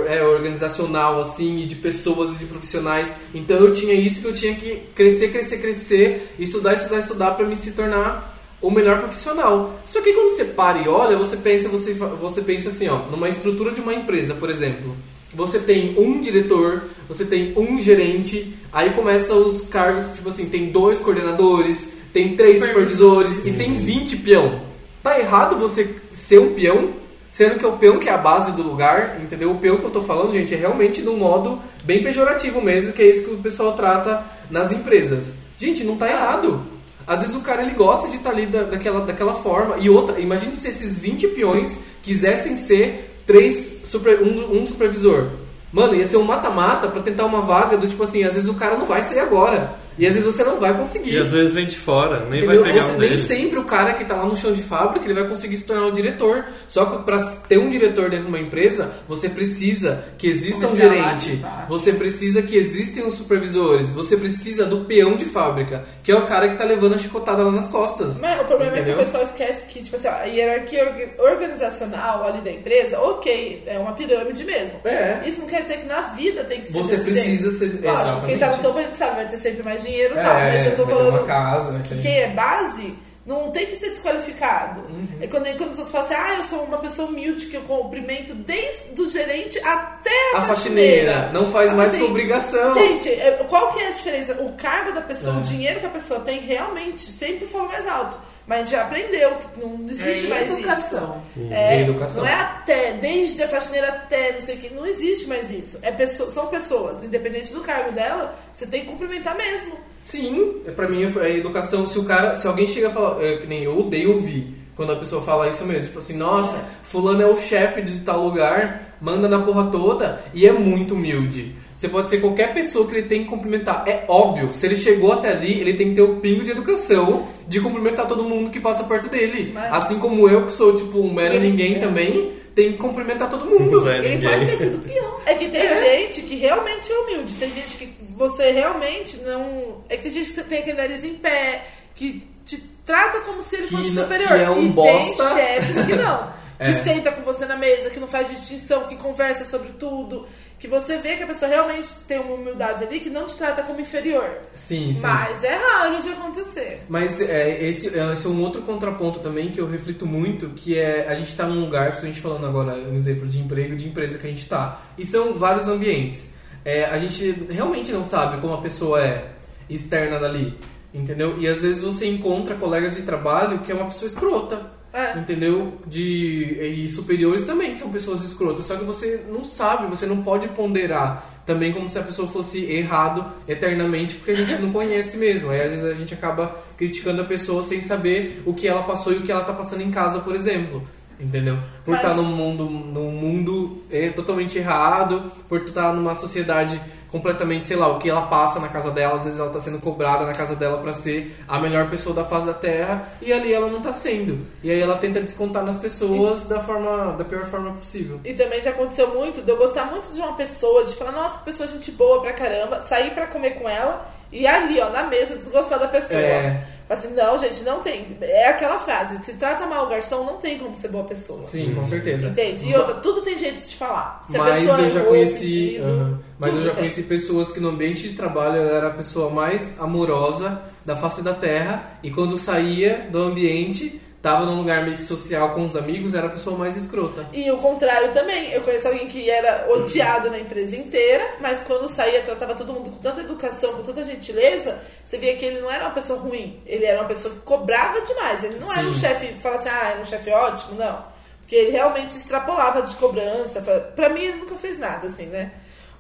é, organizacional, assim, e de pessoas e de profissionais. Então eu tinha isso que eu tinha que crescer, crescer, crescer, estudar, estudar, estudar para me se tornar o melhor profissional. Só que quando você para e olha, você pensa, você, você pensa assim, ó, numa estrutura de uma empresa, por exemplo. Você tem um diretor, você tem um gerente, aí começa os cargos, tipo assim, tem dois coordenadores, tem três supervisores e tem 20 peão. Tá errado você ser um peão? Sendo que o peão que é a base do lugar, entendeu? O peão que eu tô falando, gente, é realmente de um modo bem pejorativo mesmo, que é isso que o pessoal trata nas empresas. Gente, não tá errado. Às vezes o cara ele gosta de estar ali da, daquela, daquela forma. E outra, imagine se esses 20 peões quisessem ser três super, um, um supervisor. Mano, ia ser um mata-mata pra tentar uma vaga do tipo assim, às vezes o cara não vai sair agora. E às vezes você não vai conseguir. E às vezes vem de fora, nem Entendeu? vai pegar Você- um nem deles. sempre o cara que tá lá no chão de fábrica ele vai conseguir se tornar o diretor. Só que pra ter um diretor dentro de uma empresa, você precisa que exista um gerente, você precisa que existem os supervisores, você precisa do peão de fábrica, que é o cara que tá levando a chicotada lá nas costas. Mas o problema é Entendeu? que o pessoal esquece que, tipo assim, a hierarquia orga- organizacional ali da empresa, ok, é uma pirâmide mesmo. É. Isso não quer dizer que na vida tem que ser Você desse precisa jeito. ser- Lógico, quem tá no topo a gente sabe, vai ter sempre mais dinheiro e É, tal. Mas eu tô vai ter falando casa, vai que quem é base não tem que ser desqualificado. Uhum. É quando, quando os outros falam assim, ah, eu sou uma pessoa humilde que eu cumprimento desde o gerente até a, A faxineira não faz mais assim, obrigação. Gente, é, qual que é a diferença? O cargo da pessoa, É. o dinheiro que a pessoa tem, realmente sempre falou mais alto. Mas a gente já aprendeu que não existe É mais educação. isso. É, É educação. Não é até, desde a faxineira até, não sei o que. Não existe mais isso. É pessoa, são pessoas, independente do cargo dela, você tem que cumprimentar mesmo. Sim, é, pra mim é educação. Se o cara, se alguém chega a falar, é, que nem eu odeio ouvir quando a pessoa fala isso mesmo, tipo assim, nossa, fulano é o chefe de tal lugar, manda na porra toda e é muito humilde. Você pode ser qualquer pessoa que ele tem que cumprimentar. É óbvio, se ele chegou até ali, ele tem que ter o pingo de educação de cumprimentar todo mundo que passa perto dele. Mas- Assim como eu, que sou tipo um mero Ele- ninguém é. também, tem que cumprimentar todo mundo. Zé Ele pode ter sido peão. É que tem gente que realmente é humilde. Tem gente que você realmente não. É que tem gente que você tem aquele nariz em pé, que te trata como se ele Que fosse não- superior. que é um e bosta. tem chefes que não. *laughs* Que É. senta com você na mesa, que não faz distinção, que conversa sobre tudo. Que você vê que a pessoa realmente tem uma humildade ali que não te trata como inferior. Sim, sim. Mas é raro de acontecer. Mas é, esse, é, esse é um outro contraponto também que eu reflito muito, que é a gente tá num lugar, a gente falando agora um exemplo de emprego, de empresa que a gente tá. E são vários ambientes. É, a gente realmente não sabe como a pessoa é externa dali, entendeu? E às vezes você encontra colegas de trabalho que é uma pessoa escrota. É. Entendeu? De, e superiores também são pessoas escrotas. Só que você não sabe, você não pode ponderar também como se a pessoa fosse errado eternamente, porque a gente não conhece mesmo. Aí às vezes a gente acaba criticando a pessoa sem saber o que ela passou e o que ela tá passando em casa, por exemplo. Entendeu? Por Mas- estar num mundo, num mundo é, totalmente errado, por estar numa sociedade completamente, sei lá, o que ela passa na casa dela, às vezes ela tá sendo cobrada na casa dela pra ser a melhor pessoa da face da terra e ali ela não tá sendo. E aí ela tenta descontar nas pessoas da forma da pior forma possível. E também já aconteceu muito de eu gostar muito de uma pessoa, de falar, nossa, que pessoa gente boa pra caramba, sair pra comer com ela e ali, ó, na mesa, desgostar da pessoa. É. Fala assim, não, gente, não tem. É aquela frase, se trata mal o garçom, não tem como ser boa pessoa. Sim, com certeza. Entende? E outra, tudo tem jeito de falar. Se a mas pessoa eu já conheci, pedido, aham. mas eu já tem. conheci pessoas que no ambiente de trabalho ela era a pessoa mais amorosa da face da terra e quando saía do ambiente, tava num lugar meio que social com os amigos, era a pessoa mais escrota. E o contrário também. Eu conheço alguém que era odiado na empresa inteira, mas quando saía, tratava todo mundo com tanta educação, com tanta gentileza, você via que ele não era uma pessoa ruim. Ele era uma pessoa que cobrava demais. Ele não era um Sim. chefe, fala assim, ah, era um chefe ótimo, não. Porque ele realmente extrapolava de cobrança. Pra mim, ele nunca fez nada, assim, né?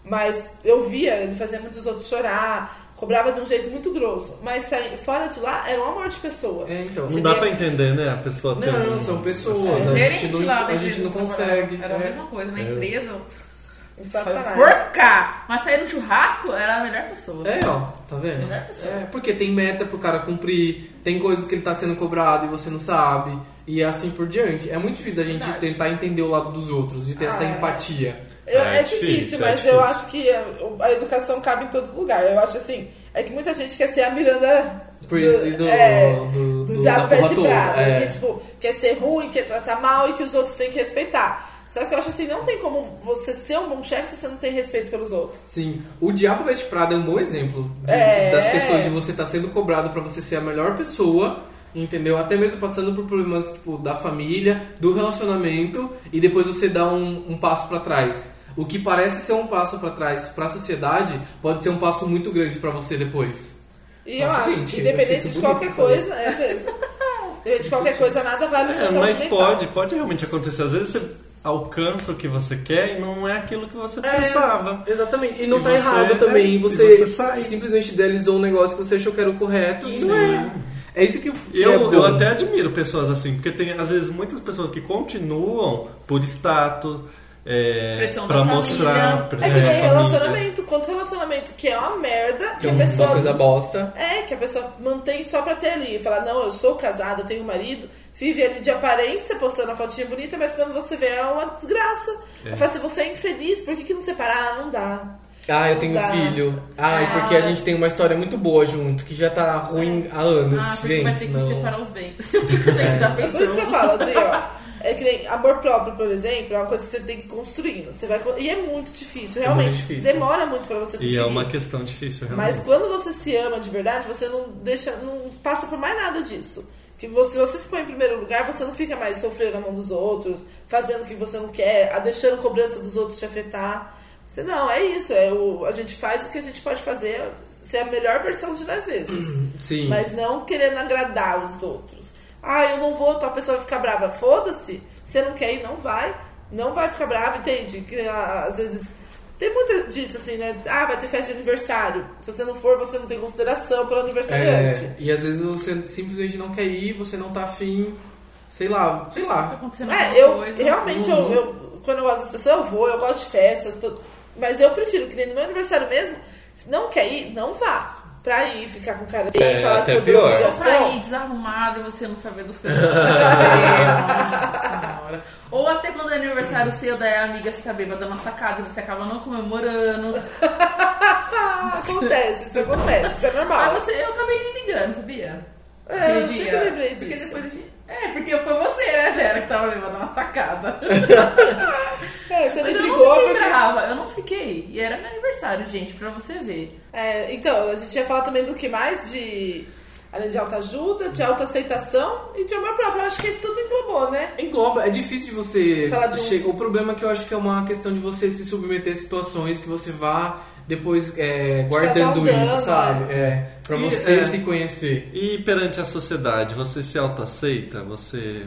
Mas eu via, ele fazia muitos outros chorar, cobrava de um jeito muito grosso. Mas saí- fora de lá, era um amor de pessoa. É, então. Não dá pra entender, né? A pessoa tem Não, um- são pessoas. É, A gente não, lá da a gente não consegue. Era a é. mesma coisa, na É. empresa. Porca! Mas sair no churrasco era a melhor pessoa. É, ó, tá vendo? Melhor pessoa. É, porque tem meta pro cara cumprir, tem coisas que ele tá sendo cobrado e você não sabe, e assim por diante. É muito difícil a gente Verdade. tentar entender o lado dos outros, de ter Ah, essa é. empatia. Eu- É é, difícil, difícil, é mas difícil. eu acho que a, a educação cabe em todo lugar. Eu acho assim, é que muita gente quer ser a Miranda e do, é, do, do do- diabo pé de prata, é. que tipo, quer ser ruim, quer tratar mal e que os outros têm que respeitar. Só que eu acho assim, não tem como você ser um bom chefe se você não tem respeito pelos outros. Sim, o Diabo Veste Prada é um bom exemplo de- É. das questões de você estar sendo cobrado pra você ser a melhor pessoa, entendeu? Até mesmo passando por problemas tipo, da família, do relacionamento, e depois você dá um, um passo pra trás. O que parece ser um passo pra trás pra sociedade pode ser um passo muito grande pra você depois. E eu Nossa, acho gente, eu independente de qualquer que falou. coisa, é mesmo. Independente de qualquer coisa, nada vale a É, mas mental. pode, pode realmente acontecer. Às vezes você alcança o que você quer e não é aquilo que você pensava. Exatamente. E não E tá você- errado é, também. e você, você sai. simplesmente idealizou um negócio que você achou que era o correto e não é. É isso que, que Eu, é eu até admiro pessoas assim, porque tem às vezes muitas pessoas que continuam por status, é, Pressão pra da mostrar. família. pressão É que nem família. relacionamento. Quanto relacionamento que é uma merda, que Que é a uma pessoa. coisa bosta. É, que a pessoa mantém só pra ter ali. Falar, não, eu sou casada, tenho marido, vive ali de aparência, postando a fotinha bonita, mas quando você vê é uma desgraça. É. Eu falo assim, você é infeliz, por que, que não separar? Ah, não dá. Ah, eu tenho Dá. filho. Ah, é Ah. porque a gente tem uma história muito boa junto, que já tá ruim há anos. Ah, porque gente, vai ter que não. separar os bens. *laughs* tem que dar É por isso que eu falo, assim, ó. É que nem amor próprio, por exemplo, é uma coisa que você tem que ir construindo. Você vai, e é muito difícil, realmente. muito difícil. Demora muito pra você conseguir. E é uma questão difícil, realmente. Mas quando você se ama de verdade, você não deixa, não passa por mais nada disso. Que você, se você se põe em primeiro lugar, você não fica mais sofrendo na mão dos outros, fazendo o que você não quer, a deixando a cobrança dos outros te afetar. Você não, é isso, é o, a gente faz o que a gente pode fazer, ser a melhor versão de nós mesmos. Sim. Mas não querendo agradar os outros. Ah, eu não vou, tal pessoa vai ficar brava. Foda-se. Você não quer ir, não vai. Não vai ficar brava, entende? Que, ah, às vezes. Tem muito disso, assim, né? Ah, vai ter festa de aniversário. Se você não for, você não tem consideração pelo aniversariante. É, e às vezes você simplesmente não quer ir, você não tá afim, sei lá, sei Tá lá. acontecendo É, eu coisa. realmente, Uhum. eu, eu- quando eu gosto das pessoas, eu vou, eu gosto de festa, tô- mas eu prefiro que nem no meu aniversário mesmo, se não quer ir, não vá. Pra ir, ficar com cara de É, falar até que foi pior. Ou pra ir desarrumado e você não saber das coisas que. *laughs* Nossa senhora. Ou até quando é aniversário seu, daí a amiga fica bêbada na sacada e você acaba não comemorando. Acontece, isso acontece, isso é normal. Mas você, eu acabei nem ligando, sabia? É, eu sempre lembrei Porque disso. depois a gente... É, porque foi você, né, Vera, que tava bêbada na sacada. É, você Mas nem eu brigou não fiquei porque... brava, eu não fiquei. E era meu aniversário, gente, pra você ver. É, então, a gente ia falar também do que mais? De. Além de alta ajuda, de autoaceitação e de amor próprio. Eu acho que tudo englobou, né? Engloba, é difícil de você. Falar de um- chega- O problema é que eu acho que é uma questão de você se submeter a situações que você vá depois é, guardando isso, sabe? É, pra E, você é. se conhecer. E perante a sociedade, você se autoaceita? Você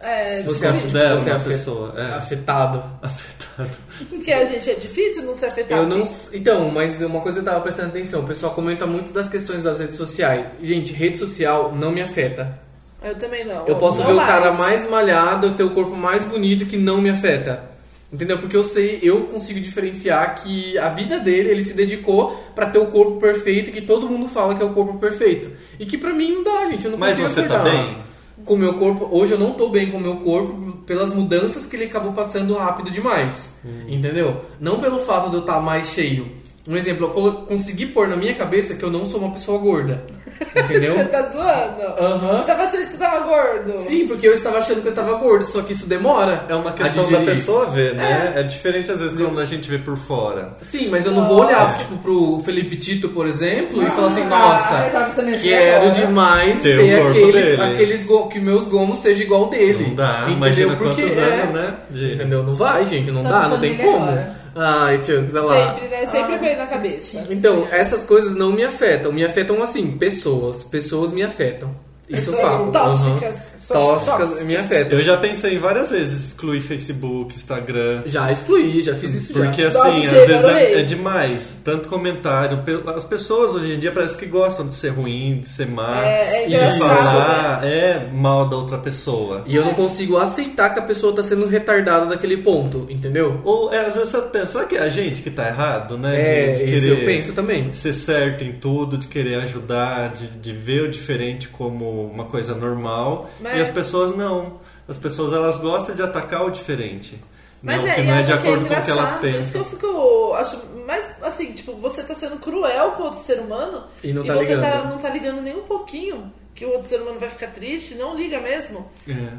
É, Você tipo, é considera você uma pessoa é, afetado. afetada? porque a gente é difícil não se afetar. Eu não. Então, mas uma coisa eu tava prestando atenção, o pessoal comenta muito das questões das redes sociais. Gente, rede social não me afeta. Eu também não. Eu posso Não ver o cara mais malhado, ter o corpo mais bonito que não me afeta. Entendeu? Porque eu sei, eu consigo diferenciar que a vida dele, ele se dedicou pra ter o corpo perfeito que todo mundo fala que é o corpo perfeito. E que pra mim não dá, gente. Eu não Mas consigo você tá bem? Com o meu corpo, hoje eu não tô bem com o meu corpo pelas mudanças que ele acabou passando rápido demais. Hum. Entendeu? Não pelo fato de eu estar mais cheio. Um exemplo, eu consegui pôr na minha cabeça que eu não sou uma pessoa gorda. Entendeu? Você tá zoando? Aham. Você tava achando que você tava gordo? Sim, porque eu estava achando que eu estava gordo, só que isso demora. É uma questão da pessoa ver, né? É. diferente às vezes quando a gente vê por fora. Sim, mas eu não vou olhar tipo, pro Felipe Tito, por exemplo, e falar assim, Ah, nossa, quero demais Ter ter, aquele, aqueles go- que meus gomos sejam igual dele. Não dá, Entendeu? imagina Porque quantos é- anos, né? De... Entendeu? Não vai, gente, não Tô dá, não tem como. agora. Ai, Tiago, sei lá. Sempre, né? Sempre com ele na cabeça. Então, essas coisas não me afetam. Me afetam assim, pessoas. Pessoas me afetam. Isso eu Pessoas falo. tóxicas. Pessoas Tóxicas tóxicas. me afetam. Eu já pensei várias vezes excluir Facebook, Instagram. Já excluí, já fiz isso Porque já. assim, Nossa, às vezes é, é demais. Tanto comentário. As pessoas hoje em dia parece que gostam de ser ruim, de ser má. É, é e de engraçado, falar é mal da outra pessoa. E eu não consigo aceitar que a pessoa tá sendo retardada daquele ponto, entendeu? Ou é, às vezes você pensa, será que é a gente que tá errado, né? É, de, de isso eu penso também. ser certo em tudo, de querer ajudar, de, de ver o diferente como uma coisa normal. Mas- E as pessoas não. As pessoas elas gostam de atacar o diferente. Mas não, é, que e não é acho de acordo que é com o que elas engraçado, Isso que pensam. eu fico. Acho mais assim, tipo, você tá sendo cruel com outro ser humano E não tá você ligando. Tá, não tá ligando nem um pouquinho que o outro ser humano vai ficar triste, não liga mesmo. É.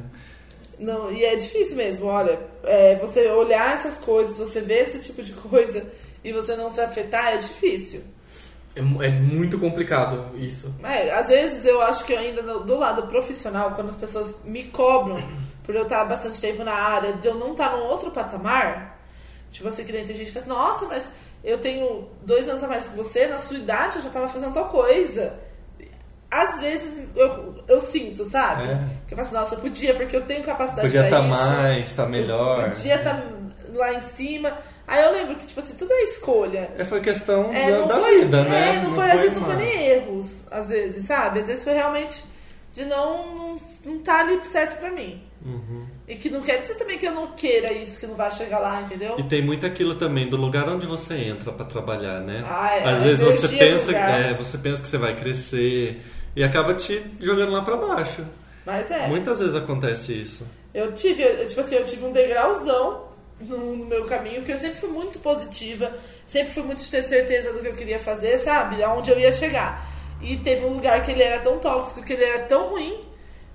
Não, e é difícil mesmo, olha, é, você olhar essas coisas, você ver esse tipo de coisa e você não se afetar é difícil. É, é muito complicado isso. Mas, às vezes eu acho que eu ainda do lado profissional, quando as pessoas me cobram por eu estar bastante tempo na área, de eu não estar num outro patamar, tipo assim, que nem tem gente que fala assim, nossa, mas eu tenho dois anos a mais que você, na sua idade eu já estava fazendo tal coisa. às vezes eu, eu sinto, sabe? É. Que eu falo assim, nossa, eu podia, porque eu tenho capacidade Podia pra estar isso. mais, estar melhor. Podia estar lá em cima. Aí eu lembro que, tipo assim, tudo é escolha. É, foi questão É, da, não da foi, vida, né? É, não, foi, às vezes não uma- foi nem erros, às vezes, sabe? Às vezes foi realmente de não, não, não tá ali certo pra mim. Uhum. E que não quer dizer também que eu não queira isso, que não vai chegar lá, entendeu? E tem muito aquilo também do lugar onde você entra pra trabalhar, né? Ah, é, Às a vezes você pensa, é, você pensa que você vai crescer e acaba te jogando lá pra baixo. Mas é. Muitas vezes acontece isso. Eu tive, eu, tipo assim, eu tive um degrauzão no, no meu caminho, porque eu sempre fui muito positiva, sempre fui muito de ter certeza do que eu queria fazer, sabe? Aonde eu ia chegar. E teve um lugar que ele era tão tóxico, que ele era tão ruim,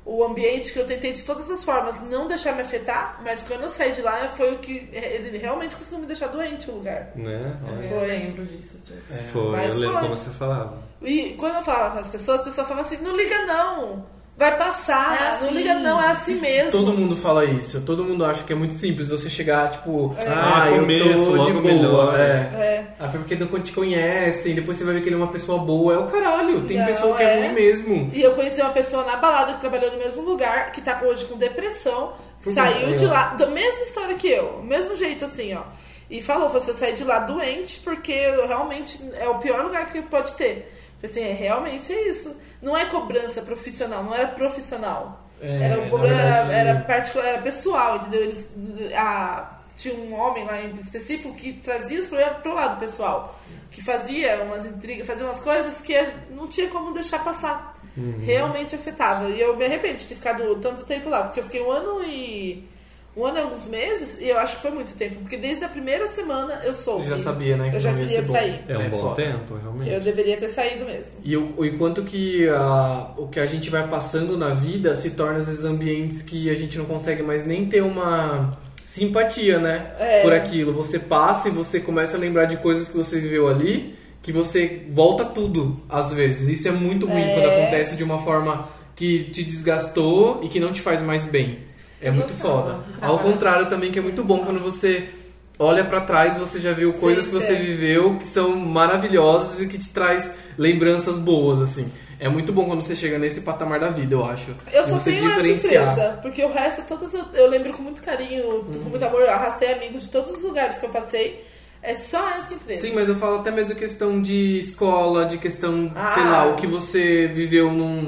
o ambiente, que eu tentei de todas as formas não deixar me afetar, mas quando eu saí de lá foi o que. Ele realmente conseguiu me deixar doente o lugar. Né? Olha. Eu lembro disso. tipo. Foi, Mas eu lembro foi. como você falava. E quando eu falava com as pessoas, as pessoas falavam assim: não liga não, vai passar, É assim. não liga não, é assim mesmo. Todo mundo fala isso, todo mundo acha que é muito simples você chegar, tipo, Ah, ah, eu começo, tô de logo boa. melhor. É. É. Ah, porque não te conhecem, depois você vai ver que ele é uma pessoa boa. É o caralho, tem Não, pessoa que é, é. ruim mesmo. E eu conheci uma pessoa na balada que trabalhou no mesmo lugar, que tá hoje com depressão, Por saiu quê? de lá, da mesma história que eu, o mesmo jeito assim, ó. E falou, falou assim, eu saí de lá doente porque realmente é o pior lugar que pode ter. Falei assim, é, realmente é isso. Não é cobrança profissional, não era profissional. É, era, um problema, verdade- era, era, particular, era pessoal, entendeu? Eles, a, tinha um homem lá em específico que trazia os problemas pro lado pessoal. Que fazia umas intrigas, fazia umas coisas que não tinha como deixar passar. Realmente afetava. E eu me arrependo de ter ficado tanto tempo lá, porque eu fiquei um ano e. Um ano e alguns meses, e eu acho que foi muito tempo, porque desde a primeira semana eu soube. Eu já sabia, né? que Eu já não ia queria ser bom. sair. É um É bom foda. tempo, realmente. Eu deveria ter saído mesmo. E o, o enquanto que a, o que a gente vai passando na vida se torna às vezes ambientes que a gente não consegue mais nem ter uma simpatia, né? É. Por aquilo. Você passa e você começa a lembrar de coisas que você viveu ali, que você volta tudo, às vezes. Isso é muito ruim É. quando acontece de uma forma que te desgastou e que não te faz mais bem. É Eu muito foda. Ao contrário também, que é muito bom quando você olha pra trás, você já viu coisas que Sente, você é. viveu que são maravilhosas e que te traz lembranças boas, assim. É muito bom quando você chega nesse patamar da vida, eu acho. Eu só tenho essa empresa, porque o resto todas eu, eu lembro com muito carinho, Uhum. com muito amor, eu arrastei amigos de todos os lugares que eu passei. É só essa empresa. Sim, mas eu falo até mesmo questão de escola, de questão, Ah. sei lá, o que você viveu num,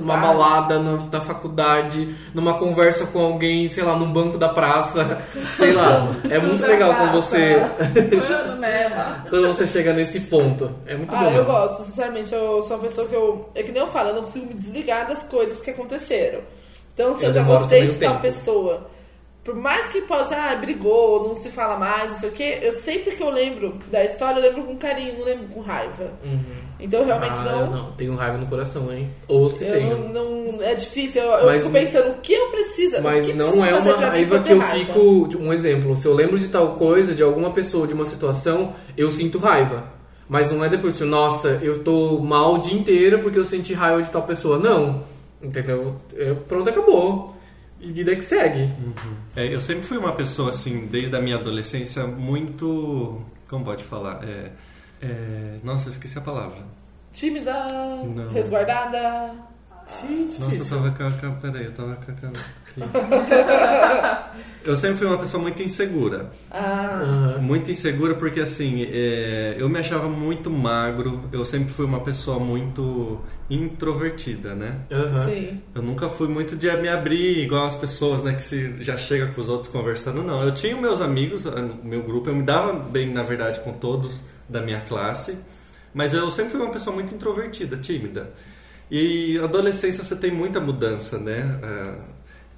numa balada na, na faculdade, numa conversa com alguém, sei lá, num banco da praça, *laughs* sei lá. É muito legal quando você, quando você chega nesse ponto. É muito Ah, bom. eu gosto, sinceramente, eu sou uma pessoa que eu. É que nem eu falo, eu não consigo me desligar das coisas que aconteceram. Então, se eu, Eu já gostei de tal tempo. pessoa, por mais que possa, ah, brigou, não se fala mais, não sei o quê, eu sempre que eu lembro da história, eu lembro com carinho, não lembro com raiva. Uhum. Então, eu realmente Ah, não. eu não, tenho raiva no coração, hein? Ou se Eu tenho. não, não- é difícil, eu, eu Mas- fico pensando o que eu preciso. Mas que não é uma raiva que eu raiva? fico. Um exemplo, se eu lembro de tal coisa, de alguma pessoa, de uma situação, eu sinto raiva. Mas não é depois, tipo, nossa, eu tô mal o dia inteiro porque eu senti raiva de tal pessoa. Não. Entendeu? É, pronto, acabou. E vida que segue. É, eu sempre fui uma pessoa, assim, desde a minha adolescência, muito. Como pode falar? É, é, nossa, eu esqueci a palavra. Tímida, Não. resguardada. Nossa, eu tava com a. Peraí, eu tava com a. Eu sempre fui uma pessoa muito insegura. Ah. Muito insegura porque, assim, é, eu me achava muito magro. Eu sempre fui uma pessoa muito introvertida, né? Sim. Eu nunca fui muito de me abrir igual as pessoas, né? Que se já chega com os outros conversando. Não, eu tinha meus amigos, o meu grupo. Eu me dava bem, na verdade, com todos da minha classe. Mas eu sempre fui uma pessoa muito introvertida, tímida. E adolescência você tem muita mudança, né? É,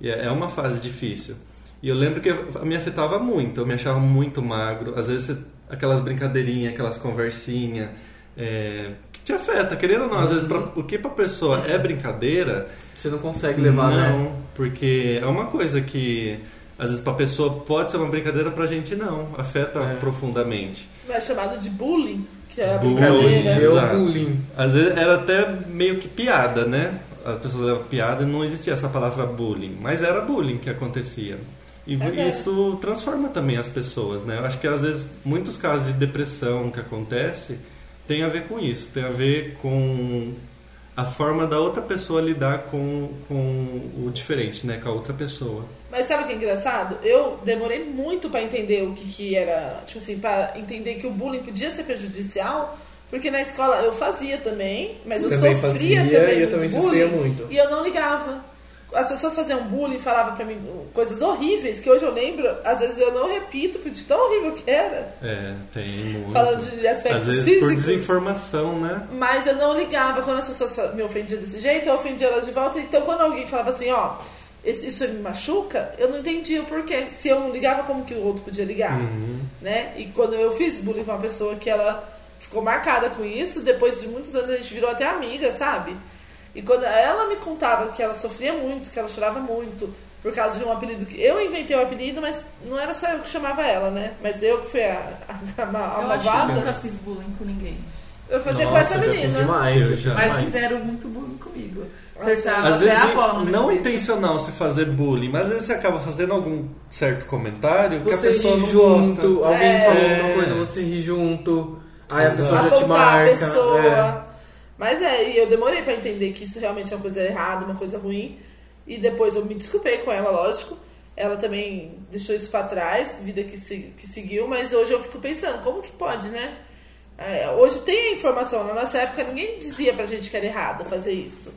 e é é uma fase difícil. E eu lembro que me afetava muito. Eu me achava muito magro. Às vezes aquelas brincadeirinhas, aquelas conversinhas. é, te afeta, querendo ou não. Às vezes pra, o que pra pessoa é brincadeira, Você não consegue levar, né? não, porque é uma coisa que às vezes pra pessoa pode ser uma brincadeira, pra gente não, afeta É. profundamente. É chamado de bullying, que é a Bullying. Brincadeira. dia é Exato. bullying. Às vezes era até meio que piada, né? As pessoas levam piada e não existia essa palavra bullying, mas era bullying que acontecia. E É isso transforma também as pessoas, né? Eu acho que às vezes muitos casos de depressão que acontece tem a ver com isso, tem a ver com a forma da outra pessoa lidar com, com o diferente, né? Com a outra pessoa. Mas sabe o que é engraçado? Eu demorei muito pra entender o que, que era, tipo assim, pra entender que o bullying podia ser prejudicial, porque na escola eu fazia também, mas eu Também sofria fazia, também e eu também bullying, sofria muito. e eu não ligava. As pessoas faziam bullying, falavam pra mim coisas horríveis, que hoje eu lembro, às vezes eu não repito, porque de tão horrível que era, É, tem muito. falando de aspectos Às vezes por físicos. desinformação, né? Mas eu não ligava quando as pessoas me ofendiam desse jeito, eu ofendia elas de volta. Então quando alguém falava assim, ó, isso me machuca, eu não entendia o porquê. Se eu não ligava, como que o outro podia ligar? Uhum. Né? E quando eu fiz bullying com uma pessoa que ela ficou marcada com isso, depois de muitos anos a gente virou até amiga, sabe? E quando ela me contava que ela sofria muito, que ela chorava muito, por causa de um apelido que. Eu inventei o apelido, mas não era só eu que chamava ela, né? Mas eu que fui a, a, a, a Eu acho que eu malvada. nunca fiz bullying com ninguém. Eu fazia com essa menina. Demais, Eu já. Mas demais. fizeram muito bullying comigo. Ah, Acertava Às até vezes a bola minha não cabeça. intencional você fazer bullying, mas às vezes você acaba fazendo algum certo comentário que Você a pessoa ri não junto, gosta. alguém É. falou alguma coisa, você ri junto, aí a Exato. pessoa já te marca. a pessoa. é. Mas é, e eu demorei pra entender que isso realmente é uma coisa errada, uma coisa ruim. E depois eu me desculpei com ela, lógico. Ela também deixou isso pra trás, vida que, se- que seguiu, mas hoje eu fico pensando, como que pode, né? É, hoje tem a informação, na nossa época ninguém dizia pra gente que era errado fazer isso.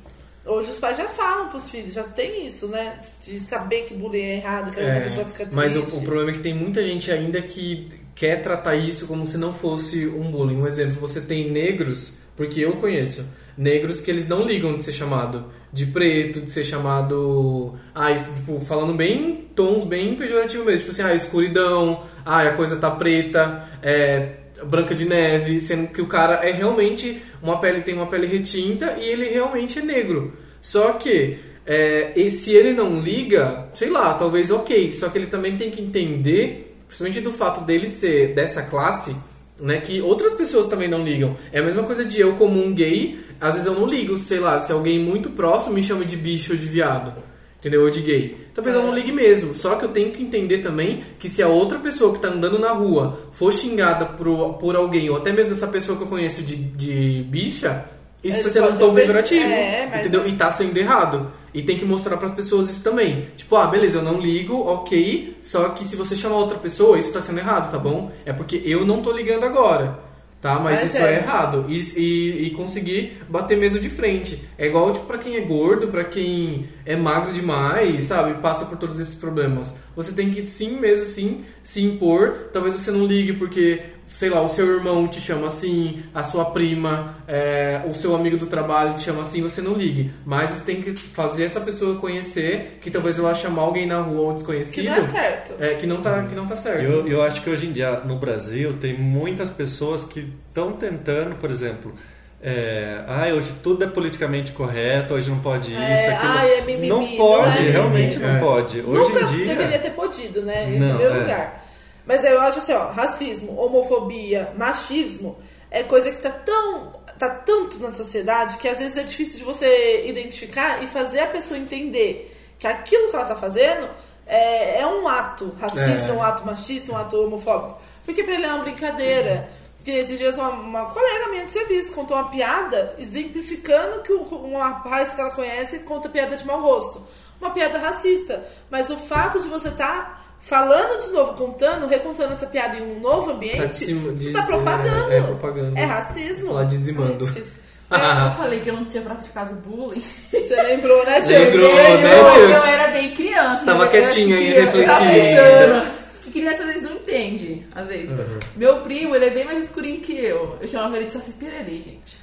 Hoje os pais já falam pros filhos, já tem isso, né? De saber que bullying é errado, que a outra É, pessoa fica triste. mas o, o problema é que tem muita gente ainda que quer tratar isso como se não fosse um bullying. Um exemplo, você tem negros, porque eu conheço, negros que eles não ligam de ser chamado de preto, de ser chamado. Ah, tipo, falando bem em tons bem pejorativos mesmo. Tipo assim, ah, escuridão, ah, a coisa tá preta, é. Branca de Neve, sendo que o cara é realmente uma pele tem uma pele retinta e ele realmente é negro. Só que é, e se ele não liga, sei lá, talvez ok. Só que ele também tem que entender, principalmente do fato dele ser dessa classe, né, que outras pessoas também não ligam. É a mesma coisa de eu como um gay, às vezes eu não ligo, sei lá, se alguém muito próximo me chama de bicho ou de viado. Entendeu? Ou de gay. Talvez eu não ligue mesmo. Só que eu tenho que entender também que se a outra pessoa que tá andando na rua for xingada por, por alguém, ou até mesmo essa pessoa que eu conheço de, de bicha, isso Ele tá sendo um tom pejorativo. É, mas- entendeu? E tá sendo errado. E tem que mostrar pras pessoas isso também. Tipo, ah, beleza, eu não ligo, ok. Só que se você chamar outra pessoa, isso tá sendo errado, tá bom? É porque eu não tô ligando agora. Tá? Mas, Mas isso é. é, errado. E, e, e conseguir bater mesmo de frente. É igual, tipo, pra quem é gordo, pra quem é magro demais, sabe? Passa por todos esses problemas. Você tem que, sim, mesmo assim, se impor. Talvez você não ligue porque, sei lá, o seu irmão te chama assim, a sua prima, é, o seu amigo do trabalho te chama assim, você não ligue. Mas você tem que fazer essa pessoa conhecer que talvez ela chamar alguém na rua ou Que desconhecido. não é certo. é, que não tá, que não tá certo. Eu, eu acho que hoje em dia no Brasil tem muitas pessoas que estão tentando, por exemplo, é, ah, hoje tudo é politicamente correto, hoje não pode isso, É, aquilo. ai, é mimimi, não não pode, é mimimi. realmente não É. pode. Hoje Nunca em dia. deveria ter podido, né? Em Não, primeiro é. lugar. Mas eu acho assim, ó, racismo, homofobia, machismo é coisa que tá tão. tá tanto na sociedade que às vezes é difícil de você identificar e fazer a pessoa entender que aquilo que ela tá fazendo é, é um ato racista, É. um ato machista, um ato homofóbico. Porque pra ele é uma brincadeira. Porque esses dias uma, uma colega minha de serviço contou uma piada exemplificando que um, rapaz que ela conhece conta piada de mau gosto. Uma piada racista. Mas o fato de você estar falando de novo, contando, recontando essa piada em um novo ambiente, Tá cima- você diz- está propagando. é, é propaganda. É racismo. Lá dizimando. Esqueci. *laughs* Eu, eu falei que eu não tinha praticado bullying. Você lembrou, né, *laughs* Tia? Lembrou, né, lembrou? Tia? Eu era bem criança. Tava eu quietinha aí, refletindo. Que criança às vezes não entende, às vezes. Uhum. Meu primo, ele é bem mais escurinho que eu. Eu chamava ele de Saci Pererê, gente.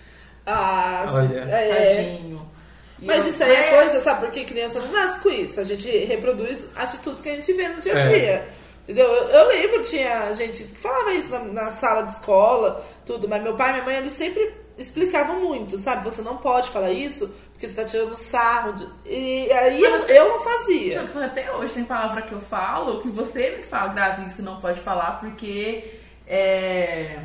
Ah, Olha. é. Tadinho. E Mas eu- isso aí é coisa, sabe? Porque criança não nasce com isso. A gente reproduz atitudes que a gente vê no dia a É. dia. Entendeu? Eu, eu lembro, tinha gente que falava isso na, na sala de escola, tudo, mas meu pai e minha mãe, eles sempre explicavam muito, sabe? Você não pode falar isso porque você tá tirando sarro. de- E aí eu, eu não fazia. Até hoje tem palavra que eu falo que você me fala, grave isso, não pode falar, porque é.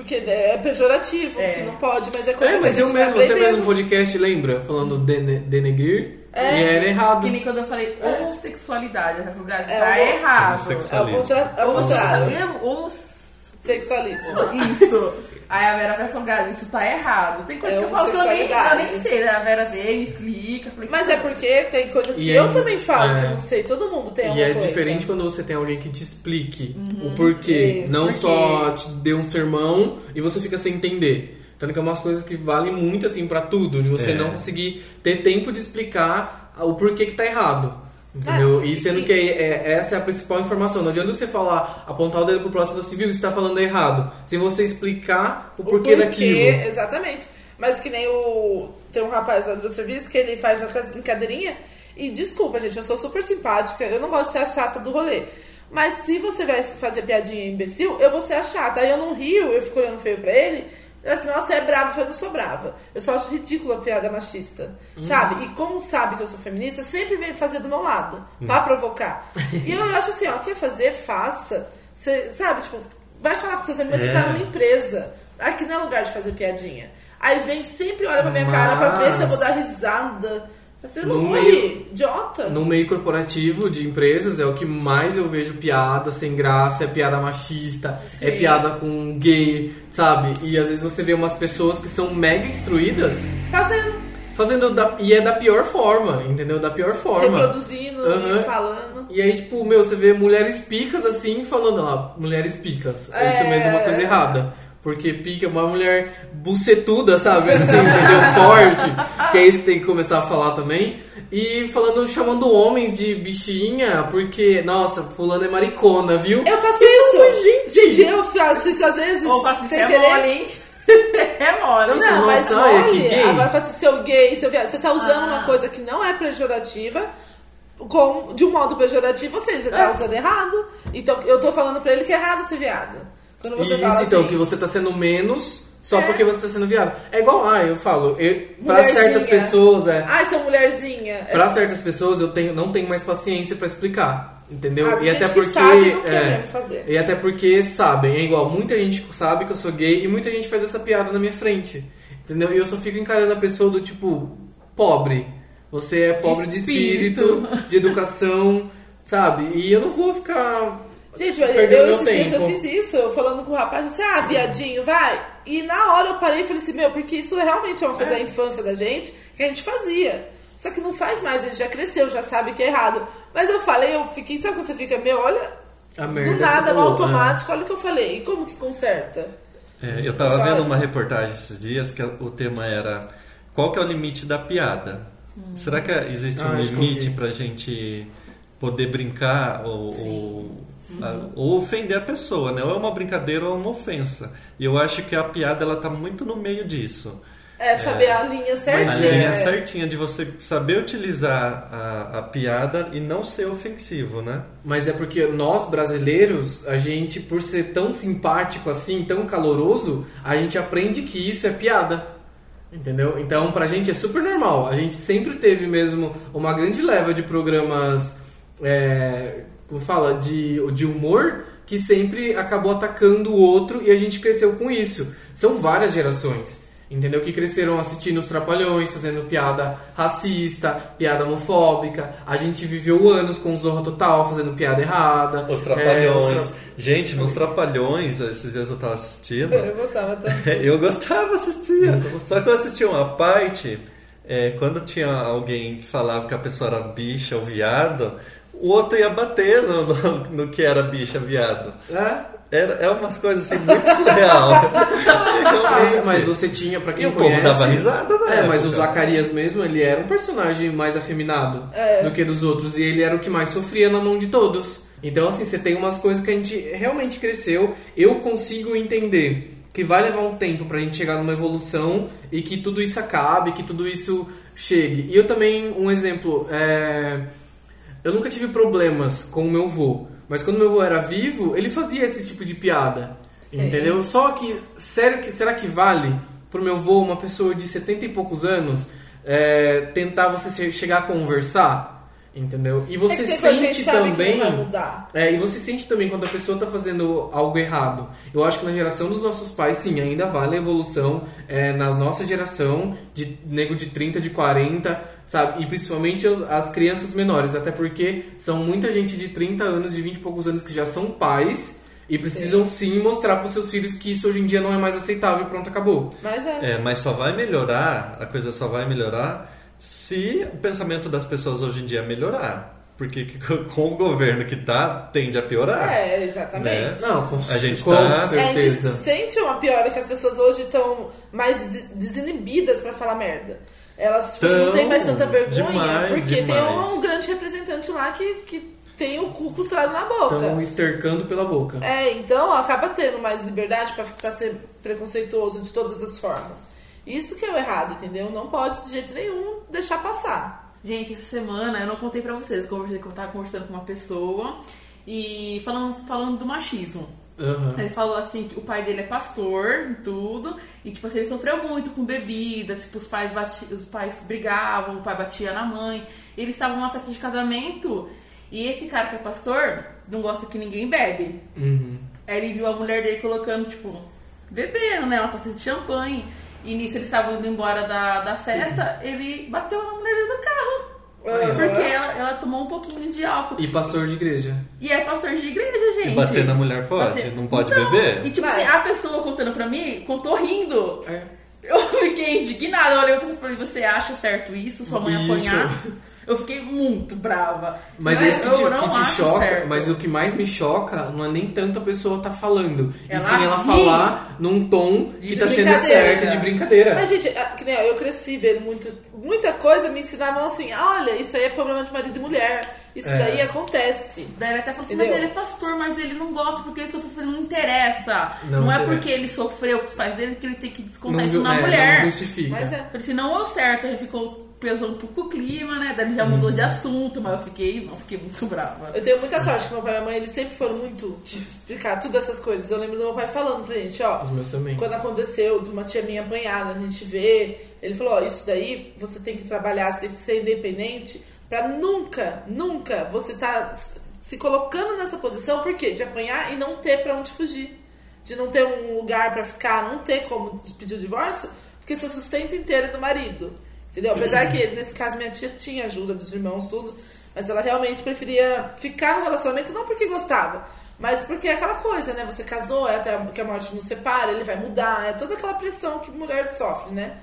Porque é pejorativo, É. que não pode, mas é coisa É, que mas a eu mesmo, até mesmo um podcast, lembra? Falando dene, denegrir. É. E era errado. Que nem quando eu falei homossexualidade, eu falei, Brasil, É, tá errado. É o, Homossexualismo. é o contrário. Homo- homo- Sexualismo. Isso. Aí a Vera vai falar, isso tá errado. Tem coisa É que eu falo que eu nem, eu nem sei, né? A Vera veio, me explica. Falei, Mas é porque tem coisa que E eu é- também falo, que é. eu não sei. Todo mundo tem E alguma é coisa. diferente quando você tem alguém que te explique o porquê. Isso, não porque- só te dê um sermão e você fica sem entender. Tanto que é umas coisas que valem muito assim pra tudo, de você É. não conseguir ter tempo de explicar o porquê que tá errado. Entendeu? É, e sendo que é, essa é a principal informação. Não adianta você falar, apontar o dedo pro próximo civil e está falando errado. Sem você explicar o O porquê, daquilo. Exatamente. Mas que nem o. Tem um rapaz lá do serviço que ele faz aquelas brincadeirinhas. E desculpa, gente, eu sou super simpática, eu não gosto de ser a chata do rolê. Mas se você vai fazer piadinha imbecil, eu vou ser a chata. Aí eu não rio, eu fico olhando feio pra ele. Eu assim, nossa, é brava, eu falei, não sou brava. Eu só acho ridícula a piada machista. Sabe? E como sabe que eu sou feminista, sempre vem fazer do meu lado, pra provocar. *laughs* E eu acho assim, ó, quer fazer, faça. Sabe, tipo, vai falar com seus amigos, mas você É. tá numa empresa. Aqui não é lugar de fazer piadinha. Aí vem sempre olha pra minha cara pra ver Mas- se eu vou dar risada. Você não No vou meio- idiota. No meio corporativo de empresas é o que mais eu vejo piada sem graça, é piada machista, é Sim. piada com gay, sabe? E às vezes você vê umas pessoas que são mega instruídas Fazendo, fazendo da, e é da pior forma, entendeu? Da pior forma. reproduzindo, Aham. falando. E aí, tipo, meu, você vê mulheres picas assim, falando lá, mulheres picas. É. Isso mesmo é uma coisa errada. Porque pica é uma mulher bucetuda, sabe? Assim, entendeu? *laughs* Forte. Que é isso que tem que começar a falar também. E falando, chamando homens de bichinha, porque, nossa, fulano é maricona, viu? Eu faço falo, isso. Gente, eu faço isso às vezes. Ou assim, sem é querer. mole, hein? *laughs* é mole. Não, Não, mas mole, que gay. agora assim, seu gay, seu viado. Você tá usando Ah. uma coisa que não é pejorativa com, de um modo pejorativo, ou seja, tá É. usando errado. Então eu tô falando pra ele que é errado ser viado. Quando você Isso, fala então, assim, que você tá sendo menos só É. porque você tá sendo viado. É igual, ah, eu falo, eu, pra certas pessoas, é. Ai, seu mulherzinha. É- Pra certas pessoas eu tenho, não tenho mais paciência pra explicar, entendeu? Ah, e até porque e é, fazer. e até porque sabem, é igual, muita gente sabe que eu sou gay e muita gente faz essa piada na minha frente, entendeu? E eu só fico encarando a pessoa do tipo pobre. Você é pobre de espírito, espírito. de educação, sabe? E eu não vou ficar Gente, eu, Perdeu eu meu esses dias eu fiz isso, eu falando com o rapaz, assim, ah, viadinho, vai. E na hora eu parei e falei assim, meu, porque isso realmente é uma coisa É. da infância da gente que a gente fazia. Só que não faz mais, a gente já cresceu, já sabe que é errado. Mas eu falei, eu fiquei, sabe quando você fica, meu, olha, a merda. do nada, você no falou, automático, olha o que eu falei. E como que conserta? É, eu tava vendo uma reportagem esses dias que o tema era qual que é o limite da piada? Será que existe Ah, um limite pra gente poder brincar ou, ou, ofender a pessoa, né? Ou é uma brincadeira ou é uma ofensa. E eu acho que a piada ela tá muito no meio disso. É, saber a linha certinha. a linha é. certinha de você saber utilizar a, a piada e não ser ofensivo, né? Mas é porque nós brasileiros, a gente, por ser tão simpático assim, tão caloroso, a gente aprende que isso é piada. Entendeu? Então, pra gente é super normal. A gente sempre teve mesmo uma grande leva de programas, é, como fala, de, de humor, que sempre acabou atacando o outro e a gente cresceu com isso. São várias gerações. Entendeu? Que cresceram assistindo os Trapalhões, fazendo piada racista, piada homofóbica. A gente viveu anos com o Zorra Total, fazendo piada errada. Os É, trapalhões. os tra- Gente, nos trapalhões, esses dias eu tava assistindo. Eu gostava também. *laughs* Eu gostava, assistia. Só que eu assistia uma parte, é, quando tinha alguém que falava que a pessoa era bicha ou viado, o outro ia bater no, no, no que era bicha, viado. É, Era, é umas coisas assim muito surreal. *laughs* mas, mas você tinha, pra quem E o conhece... povo dava risada, né? É, mas o Zacarias mesmo, ele era um personagem mais afeminado É. do que dos outros. E ele era o que mais sofria na mão de todos. Então, assim, você tem umas coisas que a gente realmente cresceu. Eu consigo entender que vai levar um tempo pra gente chegar numa evolução e que tudo isso acabe, que tudo isso chegue. E eu também, um exemplo, é... eu nunca tive problemas com o meu avô. Mas quando meu avô era vivo, ele fazia esse tipo de piada. Sim. Entendeu? Só que, sério que será que vale pro meu avô, uma pessoa de 70 e poucos anos, é, tentar você chegar a conversar? Entendeu? E É você a sente também. É, e você sente também quando a pessoa tá fazendo algo errado. Eu acho que na geração dos nossos pais, sim, ainda vale a evolução. É, na nossa geração, de nego de 30, de 40, sabe? E principalmente as crianças menores. Até porque são muita gente de 30 anos, de 20 e poucos anos que já são pais. E precisam sim, mostrar para os seus filhos que isso hoje em dia não é mais aceitável e pronto, acabou. Mas é. É, mas só vai melhorar, a coisa só vai melhorar se o pensamento das pessoas hoje em dia melhorar. Porque que- com o governo que tá, tende a piorar. É, exatamente. Né? Não, com, A gente com tá- É, a gente certeza. sente uma piora que as pessoas hoje estão mais des- desinibidas pra falar merda. Elas tipo, não Tão, têm mais tanta vergonha, demais, porque tem demais. um, grande representante lá que, que tem o cu costurado na boca. Estão estercando pela boca. É, então acaba tendo mais liberdade pra, pra ser preconceituoso de todas as formas. Isso que é o errado, entendeu? Não pode de jeito nenhum deixar passar. Gente, essa semana eu não contei pra vocês, eu conversei, eu tava conversando com uma pessoa e falando, falando do machismo. Aham. Ele falou assim que o pai dele é pastor e tudo, e tipo assim, ele sofreu muito com bebida, tipo, os pais, bati, os pais brigavam, o pai batia na mãe. Eles estavam numa festa de casamento e esse cara que é pastor não gosta que ninguém bebe. Uhum. Aí ele viu a mulher dele colocando, tipo, bebendo, né? Uma taça de champanhe. E nisso eles estavam indo embora da, da festa, ele bateu na mulher dele do carro. Aham. Tomou um pouquinho de álcool. E pastor de igreja. E é pastor de igreja, gente. E bater na mulher pode? Bater- Não pode Não. beber? E tipo assim, a pessoa contando pra mim, contou rindo. É. Eu fiquei indignada. Eu olhei pra você e falei, você acha certo isso? Sua mãe Isso. apanhar? *laughs* Eu fiquei muito brava. Mas isso que te, que te acho choca, certo. mas o que mais me choca não é nem tanto a pessoa tá falando, e Ela sim ela ri. falar num tom que De tá sendo certo de brincadeira. Mas, gente, que nem eu, eu cresci vendo muito, muita coisa, me ensinavam assim: olha, isso aí é problema de marido e mulher. Isso É. daí acontece. Daí ele até falou assim, Entendeu? mas ele é pastor, mas ele não gosta porque ele sofreu, não interessa. Não Não, é interessa. porque ele sofreu com os pais dele que ele tem que descontar não, isso na é, mulher. não justifica. Mas é. Falei assim, não deu certo, aí ficou pesou um pouco o clima, né? Daí ele já mudou de assunto, mas eu fiquei, não, fiquei muito brava. Eu tenho muita sorte que meu pai e minha mãe, eles sempre foram muito de explicar todas essas coisas. Eu lembro do meu pai falando pra gente, ó, Os meus também. quando aconteceu de uma tia minha apanhada, a gente vê, ele falou, ó, isso daí você tem que trabalhar, você tem que ser independente pra nunca, nunca você tá se colocando nessa posição, por quê? De apanhar e não ter pra onde fugir. De não ter um lugar pra ficar, não ter como pedir o divórcio, porque seu sustento inteiro é do marido. Entendeu? Apesar que, nesse caso, minha tia tinha ajuda dos irmãos, tudo, mas ela realmente preferia ficar no relacionamento não porque gostava, mas porque é aquela coisa, né? Você casou, é até que a morte nos separa, ele vai mudar, é toda aquela pressão que mulher sofre, né?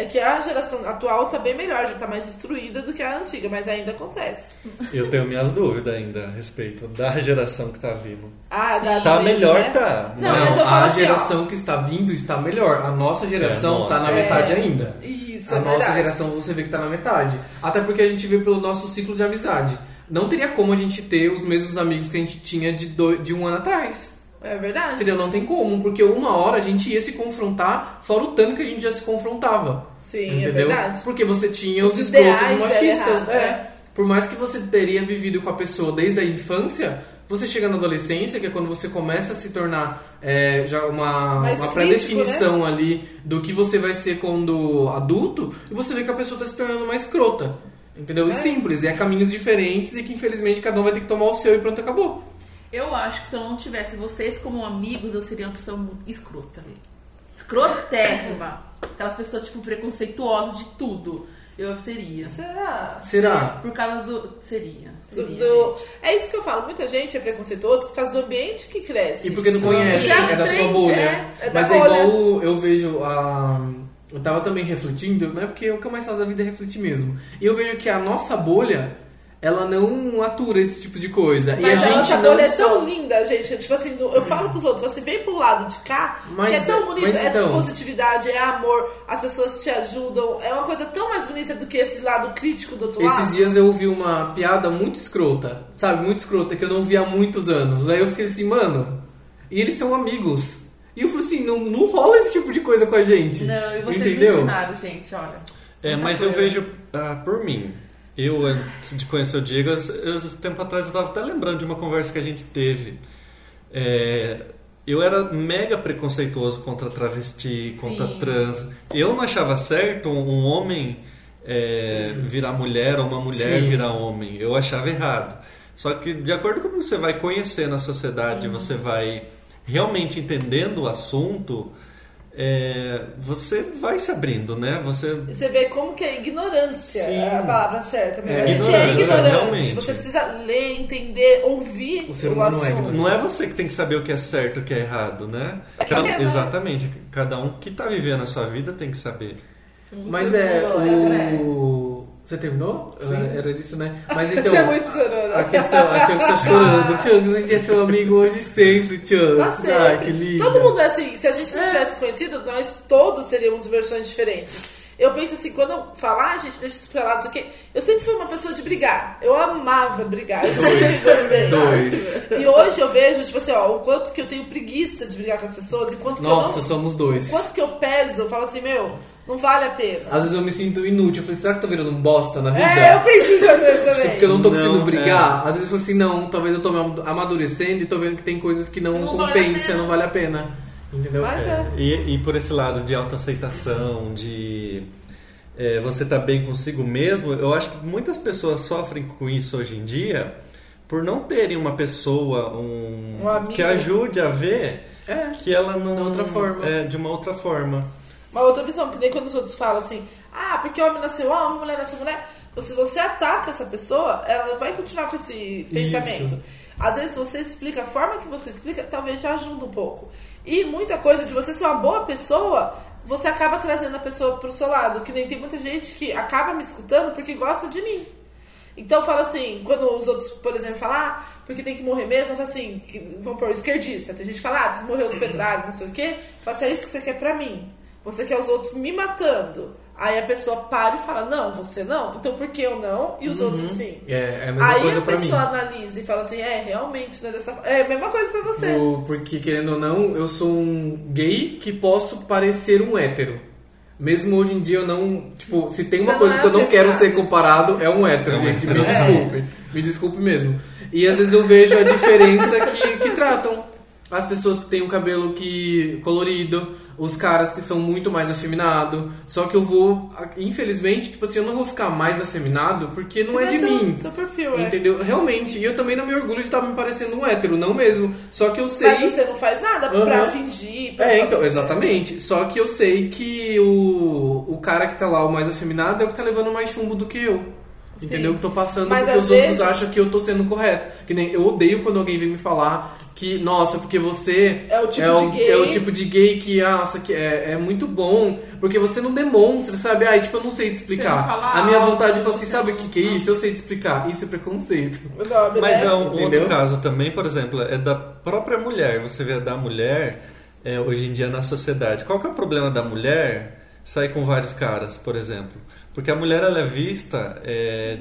É que a geração atual tá bem melhor, já tá mais instruída do que a antiga, mas ainda acontece. Eu tenho minhas dúvidas ainda a respeito da geração que tá vindo. Ah, dá Tá melhor, né? tá. Não, Não, mas eu falo a assim, ó. geração que está vindo está melhor. A nossa geração É, tá nossa. na metade É. ainda. Isso, a é nossa verdade. geração você vê que tá na metade. Até porque a gente vê pelo nosso ciclo de amizade. Não teria como a gente ter os mesmos amigos que a gente tinha de, do- de um ano atrás. É verdade. Entendeu? Não tem como, porque uma hora a gente ia se confrontar, fora o tanto que a gente já se confrontava. Sim, é entendeu? verdade. Porque você tinha os, Os machistas. errado, é. é. Por mais que você teria vivido com a pessoa desde a infância, você chega na adolescência, que é quando você começa a se tornar é, já uma, Mais uma crítico, né? pré-definição ali do que você vai ser quando adulto, e você vê que a pessoa está se tornando mais escrota. Entendeu? E É. simples, e é caminhos diferentes e que infelizmente cada um vai ter que tomar o seu e pronto, acabou. Eu acho que se eu não tivesse vocês como amigos, eu seria uma pessoa muito escrota. Escrotérrima. Aquelas pessoas, tipo, preconceituosas de tudo. Eu seria. Será? Será? Por causa do. Seria. Do- seria, do-. É isso que eu falo. Muita gente é preconceituoso por causa do ambiente que cresce. E porque não conhece, é da sua aprende, bolha. é, é da Mas é bolha. igual eu vejo a. Eu tava também refletindo, né? Porque o que eu mais faço da vida é refletir mesmo. E eu vejo que a nossa bolha, ela não atura esse tipo de coisa. e a Mas a, gente nossa não é tão linda, gente. Tipo assim, eu falo pros outros, você vem pro lado de cá, Mas que é tão é- bonito, mas é então- positividade, é amor, as pessoas te ajudam, é uma coisa tão mais bonita do que esse lado crítico do outro Esses lado. dias eu ouvi uma piada muito escrota, sabe? Muito escrota, que eu não vi há muitos anos. Aí eu fiquei assim, mano, e eles são amigos. E eu falei assim, não, não rola esse tipo de coisa com a gente. Não, e vocês Entendeu? me ensinaram, gente, olha. É, mas eu vejo ah, por mim. Eu, antes de conhecer o Diego, eu, tempo atrás eu tava até lembrando de uma conversa que a gente teve. É, eu era mega preconceituoso contra travesti, contra Sim. trans. Eu não achava certo um, homem é, virar mulher ou uma mulher Sim. virar homem. Eu achava errado. Só que de acordo com você vai conhecendo a sociedade, você vai realmente entendendo o assunto, é, você vai se abrindo, né? Você Você vê como que é ignorância Sim. é a palavra certa. É, a gente é ignorante. realmente. Você precisa ler, entender, ouvir O ser humano é assunto. ignorante. não é você que tem que saber o que é certo e o que é errado, né? Cada- É, né? exatamente. Cada um que tá vivendo a sua vida tem que saber. Mas é o. Você terminou? Sim. Era, era disso, né? *laughs* Mas então. Você é muito chorona. A questão, a Thiago tá chorando. Thiago, a gente é seu amigo hoje sempre, Thiago. Tá sempre. Ai, que lindo. Todo mundo é assim. Se a gente não É. tivesse conhecido, nós todos seríamos versões diferentes. Eu penso assim, quando eu falar, ah, gente, deixa isso pra lá, não sei o quê. Eu sempre fui uma pessoa de brigar. Eu amava brigar. Eu sempre gostei. Dois. E hoje eu vejo, tipo assim, ó, o quanto que eu tenho preguiça de brigar com as pessoas, e quanto que Nossa, eu não. somos dois. o Quanto que eu peso, eu falo assim, meu, não vale a pena. Às vezes eu me sinto inútil. Eu falei, será que eu tô virando um bosta na vida? É, eu penso isso às vezes Tipo, também. porque eu não tô conseguindo brigar. é. Às vezes eu falo assim, não, talvez eu tô me amadurecendo e tô vendo que tem coisas que não, Não vale a compensam, pena. não vale a pena. Entendeu? Mas é. E, e por esse lado de autoaceitação, de é, você estar bem consigo mesmo, eu acho que muitas pessoas sofrem com isso hoje em dia por não terem uma pessoa, um, Um que ajude a ver É. que ela não. De outra forma. É, de uma outra forma. Uma outra visão, que nem quando os outros falam assim, ah, porque homem nasceu homem, mulher nasceu mulher. Se você ataca essa pessoa, ela vai continuar com esse pensamento. Às vezes você explica, a forma que você explica talvez já ajuda um pouco. E muita coisa de você ser uma boa pessoa, você acaba trazendo a pessoa pro seu lado. Que nem tem muita gente que acaba me escutando porque gosta de mim. Então fala assim, quando os outros, por exemplo, falam, ah, porque tem que morrer mesmo, eu falo assim, vamos pôr, esquerdista, tem gente que fala, ah, tem que morrer os pedrados, não sei o quê, fala assim, é isso que você quer pra mim. Você quer os outros me matando. Aí a pessoa para e fala, não, você não, então por que eu não e os outros sim? É, é a mesma Aí coisa a pra mim. pessoa analisa e fala assim, é, realmente, né, dessa É a mesma coisa pra você. O- porque, querendo ou não, eu sou um gay que posso parecer um hétero. Mesmo hoje em dia eu não. Tipo, se tem uma Você coisa é que eu não quero ser comparado, é um hétero, É um gente. hétero. Me É. desculpe. Me desculpe mesmo. E às vezes eu vejo a diferença que, que tratam. As pessoas que têm o cabelo que colorido, os caras que são muito mais afeminados. Só que eu vou, infelizmente, tipo assim, eu não vou ficar mais afeminado porque não é de Mas seu- mim. Seu perfil, é. Entendeu? Realmente. E eu também não me orgulho de estar me parecendo um hétero, não mesmo. Só que eu sei. Mas você não faz nada pra fingir. Pra... É, então, exatamente. Só que eu sei que o, o cara que tá lá, o mais afeminado, é o que tá levando mais chumbo do que eu. Sim. Entendeu? Que tô passando Mas porque os outros vezes- acham que eu tô sendo correto. Que nem eu odeio quando alguém vem me falar que, nossa, porque você É o tipo é de o, gay. é o tipo de gay que, nossa, que é, é muito bom, porque você não demonstra, sabe? Ai, tipo, eu não sei te explicar. A minha alto, vontade de falar assim, você sabe o que, que é isso? Eu sei te explicar. Isso é preconceito. *laughs* Não, Mas né? é um Entendeu? outro caso também, por exemplo, é da própria mulher. Você vê da mulher é, hoje em dia na sociedade. Qual que é o problema da mulher sair com vários caras, por exemplo? Porque a mulher ela é vista. é,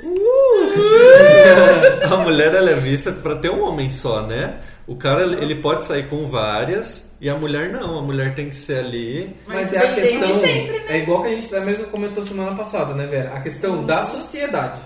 *laughs* a mulher ela é vista para ter um homem só, né? O cara ele pode sair com várias e a mulher não. A mulher tem que ser ali. Mas, Mas é a questão. sempre, né? É igual que a gente mesmo comentou semana passada, né, Vera? A questão da sociedade.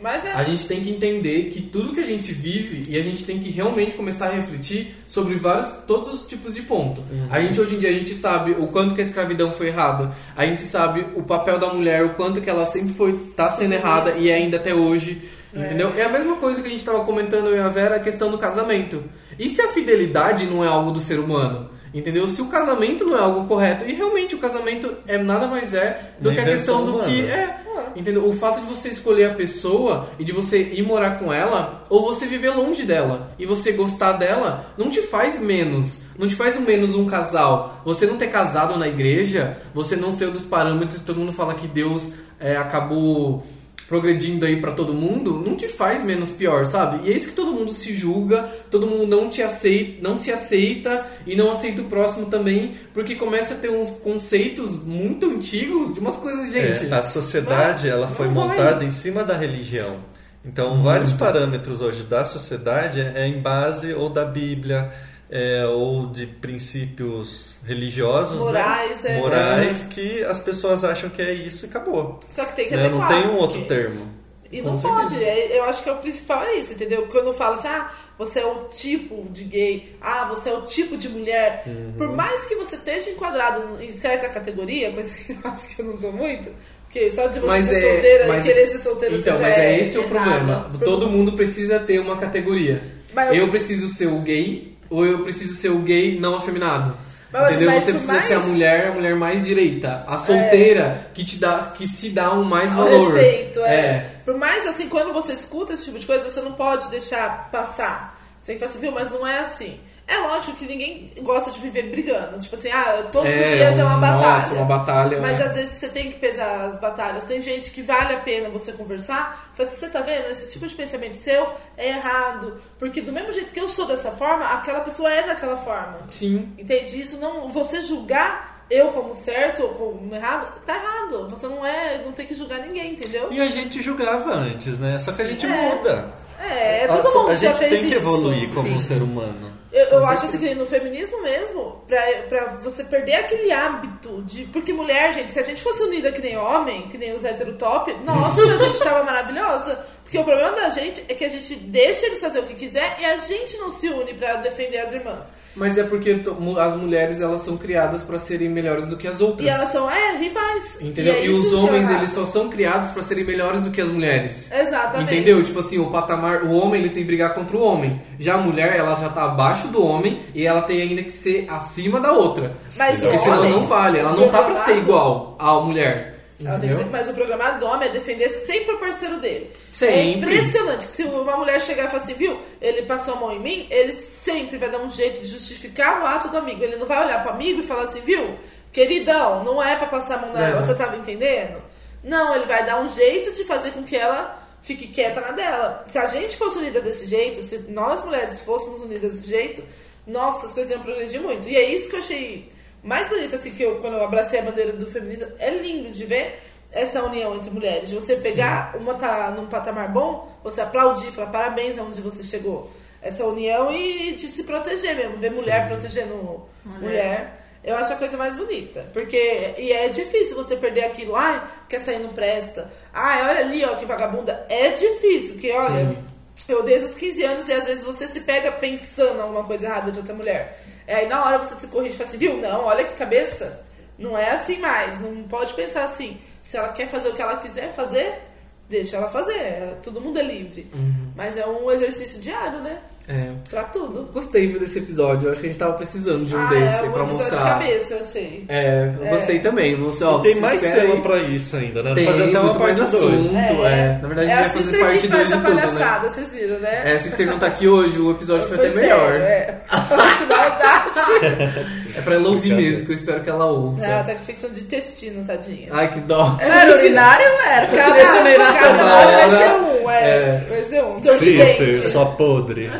Mas é. A gente tem que entender que tudo que a gente vive e a gente tem que realmente começar a refletir sobre vários, todos os tipos de ponto. A gente hoje em dia a gente sabe o quanto que a escravidão foi errado. A gente sabe o papel da mulher, o quanto que ela sempre foi tá sendo errada e é ainda até hoje. Entendeu? É a mesma coisa que a gente estava comentando eu e a Vera, a questão do casamento. E se a fidelidade não é algo do ser humano? Entendeu? Se o casamento não é algo correto, e realmente o casamento é nada mais é do Uma que a questão do que é. Entendeu? O fato de você escolher a pessoa e de você ir morar com ela, ou você viver longe dela e você gostar dela, não te faz menos. Não te faz menos um casal. Você não ter casado na igreja, você não ser um dos parâmetros todo mundo fala que Deus é, acabou progredindo aí pra todo mundo, não te faz menos pior, sabe? E é isso que todo mundo se julga, todo mundo não te aceita, não se aceita e não aceita o próximo também, porque começa a ter uns conceitos muito antigos de umas coisas, gente. É, a sociedade ela foi vai. montada em cima da religião. Então, vários parâmetros hoje da sociedade é em base ou da Bíblia é, ou de princípios religiosos, né? Morais, é. morais que as pessoas acham que é isso e acabou. Só que tem que Né? Não tem um outro porque- termo. E Com não certeza. pode. É- Eu acho que é o principal é isso, entendeu? Quando fala assim, ah, você é o tipo de gay, ah, você é o tipo de mulher. Uhum. Por mais que você esteja enquadrado em certa categoria, coisa que eu *laughs* acho que eu não tô muito, porque só de você Mas ser é- solteira mas- e querer ser solteira Então, você mas já é esse o errado. problema. Todo mundo precisa ter uma categoria. Mas eu- Eu preciso ser o gay ou eu preciso ser o gay não afeminado. Mas- entendeu? você por precisa mais- ser a mulher, a mulher mais direita. A solteira que te dá, que se dá um mais Ao valor. respeito, é. Por mais assim, quando você escuta esse tipo de coisa, você não pode deixar passar. Você falar assim, viu, mas não é assim. É lógico que ninguém gosta de viver brigando. Tipo assim, ah, todos os dias é uma um- batalha. Nossa, uma batalha. Mas é. às vezes você tem que pesar as batalhas. Tem gente que vale a pena você conversar. Fala assim, você tá vendo? Esse tipo de pensamento seu é errado. Porque do mesmo jeito que eu sou dessa forma, aquela pessoa é daquela forma. Sim. Entende? Isso não. Você julgar eu como certo ou como errado, tá errado. Você não é. Não tem que julgar ninguém, entendeu? E a gente julgava antes, né? Só que a gente É. muda. É, todo Nossa, mundo a já gente fez tem que isso. evoluir como Sim. ser humano. Eu, eu acho assim que no feminismo mesmo, pra, pra você perder aquele hábito de. Porque mulher, gente, se a gente fosse unida que nem homem, que nem os heterotop, nossa, a gente tava *laughs* maravilhosa. Porque o problema da gente é que a gente deixa eles fazer o que quiser e a gente não se une pra defender as irmãs. Mas é porque as mulheres elas são criadas pra serem melhores do que as outras. E elas são, é, rivais. Entendeu? é E, os homens, eles só são criados pra serem melhores do que as mulheres. Exatamente. Entendeu? Tipo assim, o patamar, o homem ele tem que brigar contra o homem. Já a mulher, ela já tá abaixo do homem e ela tem ainda que ser acima da outra. Mas o Porque senão homem, não vale, ela não tá pra ser igual à mulher. Ser- mas o programado do homem é defender sempre o parceiro dele. Sempre. É impressionante. Se uma mulher chegar e falar assim, viu, ele passou a mão em mim, ele sempre vai dar um jeito de justificar o ato do amigo. Ele não vai olhar pro amigo e falar assim, viu, queridão, não é pra passar a mão nela, É. você tava entendendo? Não, ele vai dar um jeito de fazer com que ela fique quieta na dela. Se a gente fosse unida desse jeito, se nós mulheres fôssemos unidas desse jeito, nossa, as coisas iam progredir muito. E é isso que eu achei mais bonito, assim, que eu, quando eu abracei a bandeira do feminismo, é lindo de ver essa união entre mulheres. De você pegar uma tá num patamar bom, você aplaudir, falar parabéns aonde você chegou. Essa união e de se proteger mesmo, ver mulher protegendo mulher. Eu acho a coisa mais bonita. Porque, e é difícil você perder aquilo. Ai, quer sair não presta. Ai, olha ali, ó, que vagabunda. É difícil, porque olha, Sim. eu desde os 15 anos e às vezes você se pega pensando alguma coisa errada de outra mulher. É, aí na hora você se corrige e fala assim, viu? Não, olha que cabeça. Não é assim mais. Não pode pensar assim. Se ela quer fazer o que ela quiser fazer, deixa ela fazer. É, Todo mundo é livre. Mas é um exercício diário, né? É. Pra tudo. Gostei desse episódio, eu acho que a gente tava precisando de um ah, desse é um pra episódio de mostrar. cabeça, eu achei. É, eu É. gostei também. Você, ó, E tem mais tema aí. pra isso ainda, né? Tem Fazer até uma parte 2. assunto, é. Na verdade, é a gente vai fazer parte que 2 faz de tudo, né? palhaçada, vocês viram, né? É, se você não tá aqui hoje, o episódio *laughs* foi até Foi melhor. É. *laughs* Que maldade. *laughs* É pra ela ouvir mesmo, que eu espero que ela ouça. Ela tá com infecção de intestino, tadinha. Ai, que dó. Era urinário ou era? Cada, cada Cada hora vai ser um, é. é. Vai ser um. Dor de dente. Só podre. É.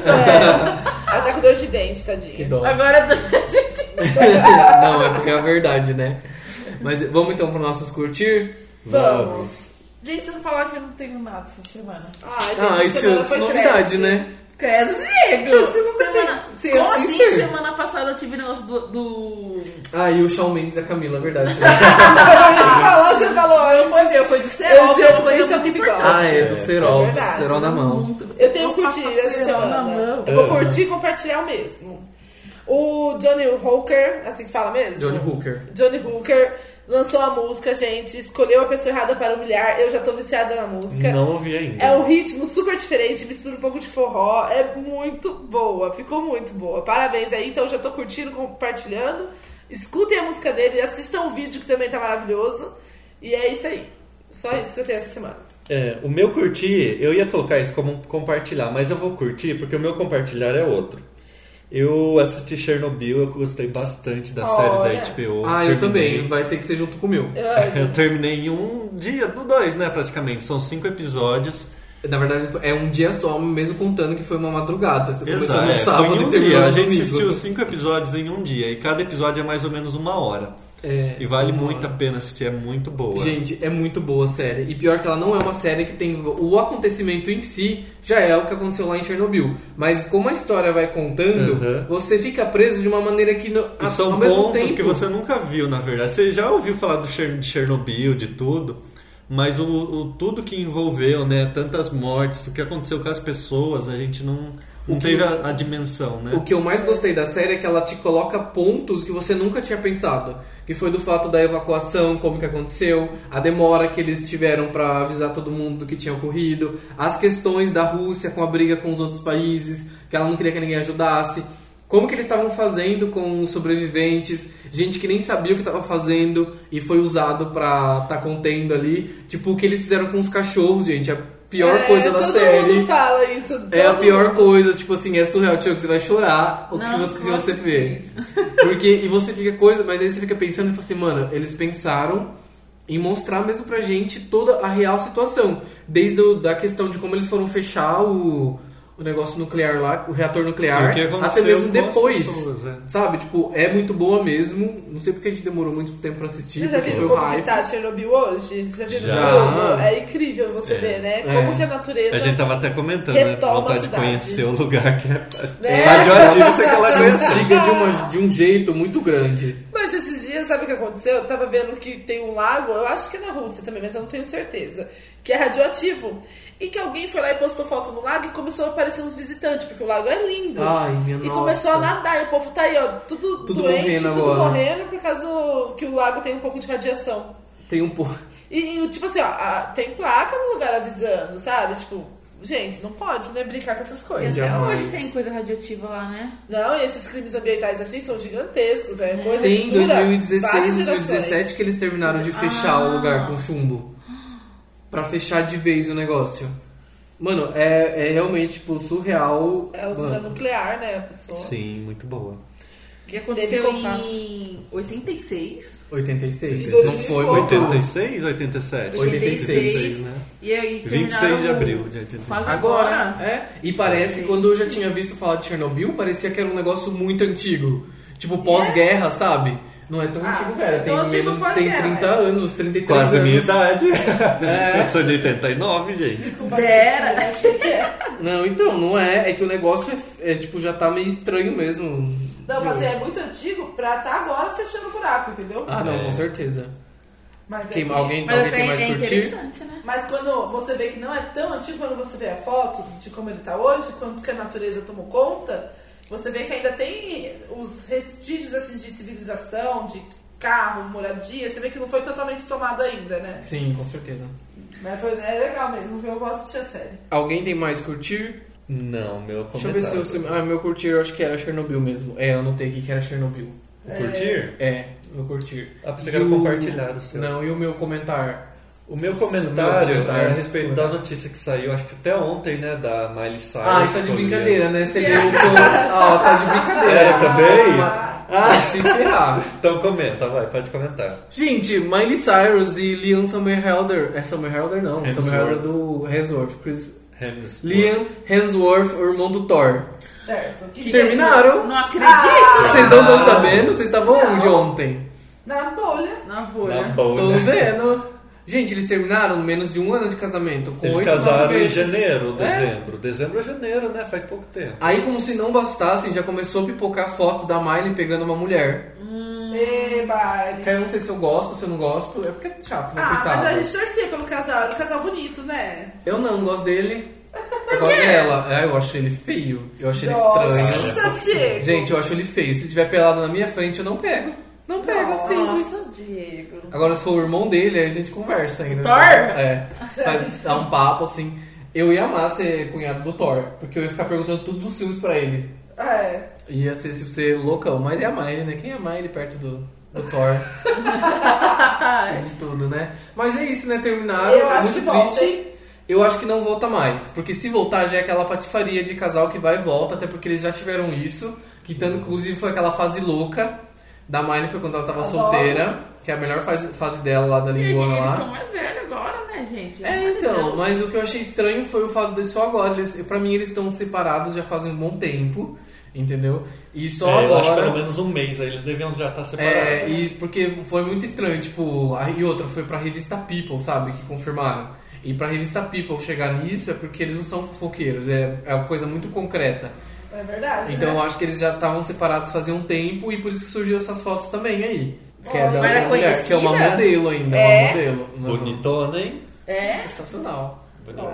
Ela tá com dor de dente, tadinha. Que dó. Agora tô... *laughs* não, é porque é a verdade, né? Mas vamos então pro nossos curtir? Vamos. Gente, se eu falar que eu não tenho nada essa semana. Ai, gente, Ah, isso é novidade, né? Credo, Diego! Você não semana... você é Como assim? Semana passada eu tive negócio do... do... Ah, e o Shawn Mendes e a Camila, é verdade. *laughs* Você falou, você falou. Eu, Foi meu, foi do Serol, Eu é uma tinha coisa muito importante. ah, é, do Serol, É verdade. Serol na mão. Muito. eu tenho curtido essa semana. mão. Eu vou curtir e compartilhar o mesmo. O Johnny Hooker, assim que fala mesmo? Johnny Hooker. Johnny Hooker lançou a música, gente. Escolheu a pessoa errada para humilhar. Eu já tô viciada na música. Não ouvi ainda. É um ritmo super diferente, mistura um pouco de forró. É muito boa, ficou muito boa. Parabéns aí, então já tô curtindo, compartilhando. Escutem a música dele, assistam o vídeo que também tá maravilhoso. E é isso aí. Só isso que eu tenho essa semana. É, o meu curtir, eu ia colocar isso como compartilhar, mas eu vou curtir porque o meu compartilhar é outro. Eu assisti Chernobyl, eu gostei bastante da Olha. série da HBO. Ah, eu também. Vai ter que ser junto com o meu. *laughs* Eu- terminei em um dia, no dois, né, praticamente. São cinco episódios. Na verdade, é um dia só, mesmo contando que foi uma madrugada. Você começou Exato, no é, sábado foi em e um terminou dia. no A gente domingo. assistiu cinco episódios em um dia e cada episódio é mais ou menos uma hora. É, E vale muito a pena assistir, é muito boa. Gente, é muito boa a série. E pior que ela não é uma série que tem. O acontecimento em si já é o que aconteceu lá em Chernobyl. Mas como a história vai contando, Uhum. você fica preso de uma maneira que. No, E são ao pontos tempo, que você nunca viu, na verdade. Você já ouviu falar do Cher- de Chernobyl, de tudo, mas o, o- tudo que envolveu, né? Tantas mortes, o que aconteceu com as pessoas, a gente não, não teve a, a dimensão, né? O que eu mais gostei da série é que ela te coloca pontos que você nunca tinha pensado. Que foi do fato da evacuação, como que aconteceu, a demora que eles tiveram pra avisar todo mundo do que tinha ocorrido, as questões da Rússia com a briga com os outros países, que ela não queria que ninguém ajudasse. como que eles estavam fazendo com os sobreviventes, gente que nem sabia o que estava fazendo e foi usado pra tá contendo ali. Tipo, o que eles fizeram com os cachorros, gente. A pior É, coisa da todo série. mundo fala isso. É a todo pior mundo. coisa, tipo assim, é surreal, Tio, que você vai chorar o que você, se você vê. *laughs* Porque, e você fica coisa, mas aí você fica pensando e fala assim, mano, eles pensaram em mostrar mesmo pra gente toda a real situação. Desde o, da questão de como eles foram fechar o, o negócio nuclear lá, o reator nuclear, que até mesmo depois. pessoas, é. Sabe, tipo, é muito boa mesmo. Não sei porque a gente demorou muito tempo pra assistir, Você já viu como que está Chernobyl hoje? Já viu Já. jogo? É incrível você É. ver, né? É. Como que a natureza... A gente tava até comentando, né? Vontade de conhecer o lugar que é, É. radioativo, você Se conhecer. instiga de, uma, de um jeito muito grande. Sabe o que aconteceu? Eu tava vendo que tem um lago, eu acho que é na Rússia também, mas eu não tenho certeza, que é radioativo. E que alguém foi lá e postou foto no lago e começou a aparecer uns visitantes, porque o lago é lindo. Ai, minha e nossa. começou a nadar, e o povo tá aí, ó, tudo, Tudo doente, morrendo tudo agora. morrendo por causa do, que o lago tem um pouco de radiação. Tem um pouco. E, e, tipo assim, ó, a- tem placa no lugar avisando, sabe? Tipo, gente, não pode, né, brincar com essas E coisas. até Jamais. hoje tem coisa radioativa lá, né? Não, e esses crimes ambientais assim são gigantescos, é coisa Tem que dura 2016, várias 2017 gerações. que eles terminaram de fechar Ah. o lugar com chumbo. Pra fechar de vez o negócio. Mano, é, é realmente, tipo, surreal. É usina Mano, nuclear, né, a pessoa. Sim, muito boa. Que aconteceu em 86. 86. Dois Não e foi pouco. muito. 86, 87? 86, né? E aí 26 de abril de 86. Quase Agora, agora. é. E parece, quando eu já tinha visto falar de Chernobyl, parecia que era um negócio muito antigo. Tipo, pós-guerra, sabe? Não é tão Ah, antigo, é velho. Tem, tão antigo menos, tem pós-guerra, 30 é. anos, 33 Quase a anos. minha idade. *laughs* É. Eu sou de 89, gente. Desculpa, Vera. gente, que é. Não, então, não é. É que o negócio é, é, tipo, já tá meio estranho mesmo. Não, mas é muito antigo pra tá agora fechando o buraco, entendeu? Ah, não, É. com certeza. Mas, é Quem, que- alguém Mas alguém tem mais é curtir? interessante, né? mas quando você vê que não é tão antigo, quando você vê a foto de como ele tá hoje, quanto que a natureza tomou conta, você vê que ainda tem os vestígios assim, de civilização, de carro, moradia, você vê que não foi totalmente tomado ainda, né? Sim, com certeza. Mas foi, é legal mesmo, viu? Eu vou assistir a série. Alguém tem mais curtir? Não, meu Deixa eu ver se eu. Ah, meu curtir eu acho que era Chernobyl mesmo. É, eu anotei aqui que era Chernobyl. O curtir? É, meu curtir. Ah, pensei que era o- compartilhar o seu. Não, e o meu comentário? O meu O meu comentário comentário. é a respeito da notícia que saiu, acho que até ontem, né, da Miley Cyrus. Ah, isso tá de brincadeira, né? Você leu o. *laughs* Ó, tá de brincadeira. É, também? Ah, se ferrar. Então comenta, vai, pode comentar. Gente, Miley Cyrus e Liam Summerhelder. É Summerhelder não, Hemsworth. Summerhelder do Hemsworth. Chris... Hemsworth. Liam Hemsworth, o irmão do Thor. Certo. Que Terminaram. Não acredito! Ah! Vocês não estão sabendo? Vocês estavam onde ontem? Na bolha. Na Na bolha. Tô bolha. vendo. Gente, eles terminaram menos de um ano de casamento. Com Eles oito, casaram nove em meses. janeiro, É. dezembro. Dezembro ou janeiro, né? Faz pouco tempo. Aí, como se não bastasse, já começou a pipocar fotos da Miley pegando uma mulher. Eba. Que aí eu não sei se eu gosto, se eu não gosto. É porque é chato, né? Ah, Coitado. mas a gente torcia pelo casal. Era um casal bonito, né? Eu não gosto dele. *laughs* Eu gosto dela. É, eu acho ele feio. Eu acho ele estranho. Nossa, Diego. Gente, eu acho ele feio. Se tiver pelado na minha frente, eu não pego. Não pego, Nossa. simples. Nossa, Diego. Agora, se for o irmão dele, aí a gente conversa ainda. Thor? É. *laughs* Faz, dá um papo assim. Eu ia amar ser cunhado do Thor, porque eu ia ficar perguntando tudo dos filmes pra ele. É. Ia ser, tipo, ser loucão, mas ia amar ele, né? Quem ia amar ele perto do, do Thor? *laughs* De tudo, né? Mas é isso, né? Terminaram. Eu é acho muito que volta, triste. hein? Eu acho que não volta mais. Porque se voltar já é aquela patifaria de casal que vai e volta, até porque eles já tiveram isso. Que tanto, inclusive, foi aquela fase louca da Miley, foi quando ela tava Adoro. solteira, que é a melhor fase, fase dela lá da E linguona eles lá. estão mais velhos agora, né, gente? É, então, Deus. mas o que eu achei estranho foi o fato de só agora, eles, pra mim eles estão separados já fazem um bom tempo, entendeu? E só É, eu acho agora... pelo menos um mês, aí eles deviam já estar separados. É, e porque foi muito estranho, tipo, a- e outra, foi pra revista People, sabe, que confirmaram. E pra revista People chegar nisso é porque eles não são fofoqueiros, é, é uma coisa muito concreta. É verdade. Então eu né? acho que eles já estavam separados fazia um tempo e por isso que surgiu essas fotos também aí. Que é Oh, é da mulher, que é uma conhecida? modelo ainda, É? uma modelo. Uma- Bonitona, hein? É? Sensacional.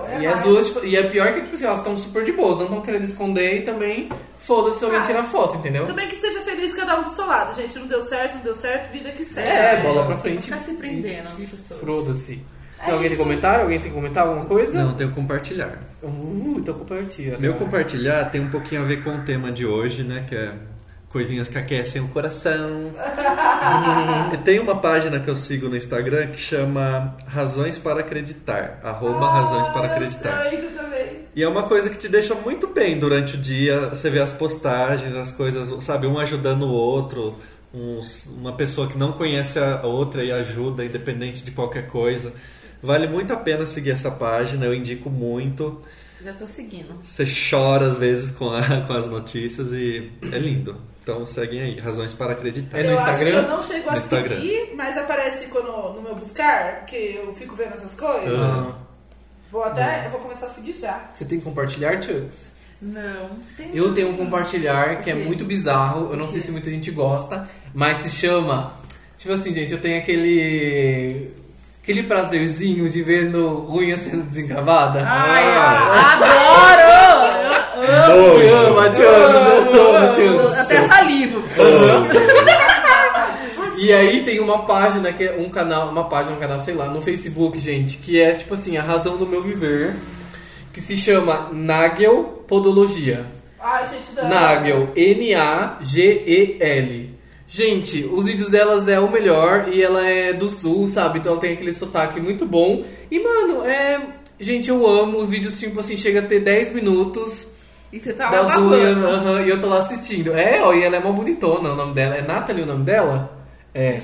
É E as duas, tipo, e é pior que tipo assim, elas estão super de boas, não estão querendo esconder e também foda-se se alguém Ah, tirar foto, entendeu? Também que seja feliz cada um pro seu lado, gente. Não deu certo, não deu certo, vida que segue. É, né? bola pra frente. Ficar se prendendo E- as pessoas. Foda-se. Então, alguém tem comentário? Alguém tem que comentar alguma coisa? Não, tenho que compartilhar. Uh, então compartilha. Meu cara. compartilhar tem um pouquinho a ver com o tema de hoje, né? Que é coisinhas que aquecem o coração. *laughs* E tem uma página que eu sigo no Instagram que chama Razões para Acreditar. Arroba Razões para Acreditar. Eu também. E é uma coisa que te deixa muito bem durante o dia. Você vê as postagens, as coisas, sabe, um ajudando o outro. uns- uma pessoa que não conhece a outra e ajuda, independente de qualquer coisa. Vale muito a pena seguir essa página, eu indico muito. Já tô seguindo. Você chora às vezes com, a- *laughs* com as notícias e é lindo. Então seguem aí, razões para acreditar. É no eu acho que Instagram? eu não chego a No Instagram. seguir, mas aparece quando, no meu buscar, porque eu fico vendo essas coisas. Ah. Vou até, eu vou começar a seguir já. Você tem que compartilhar, Chucks? Não. Tem Eu tenho um compartilhar que é muito bizarro. Eu não sei se muita gente gosta, mas se chama. Tipo assim, gente, eu tenho aquele. Aquele prazerzinho de ver no unha sendo desencravada. Ai, Ah. adoro! Eu amo! Te ama, te ama, te ama. Até salivo. E aí tem uma página que é um canal, uma página, um canal, sei lá, no Facebook, gente, que é tipo assim, a razão do meu viver, que se chama Nagel Podologia. Ai, gente, da. Nagel, N-A-G-E-L. Gente, os vídeos delas é o melhor e ela é do sul, sabe? Então ela tem aquele sotaque muito bom. E, mano, é. Gente, eu amo os vídeos, tipo assim, chega a ter 10 minutos E você tá lá das unhas, e eu tô lá assistindo. É, ó, e ela é uma bonitona, o nome dela. É Natalie o nome dela? É.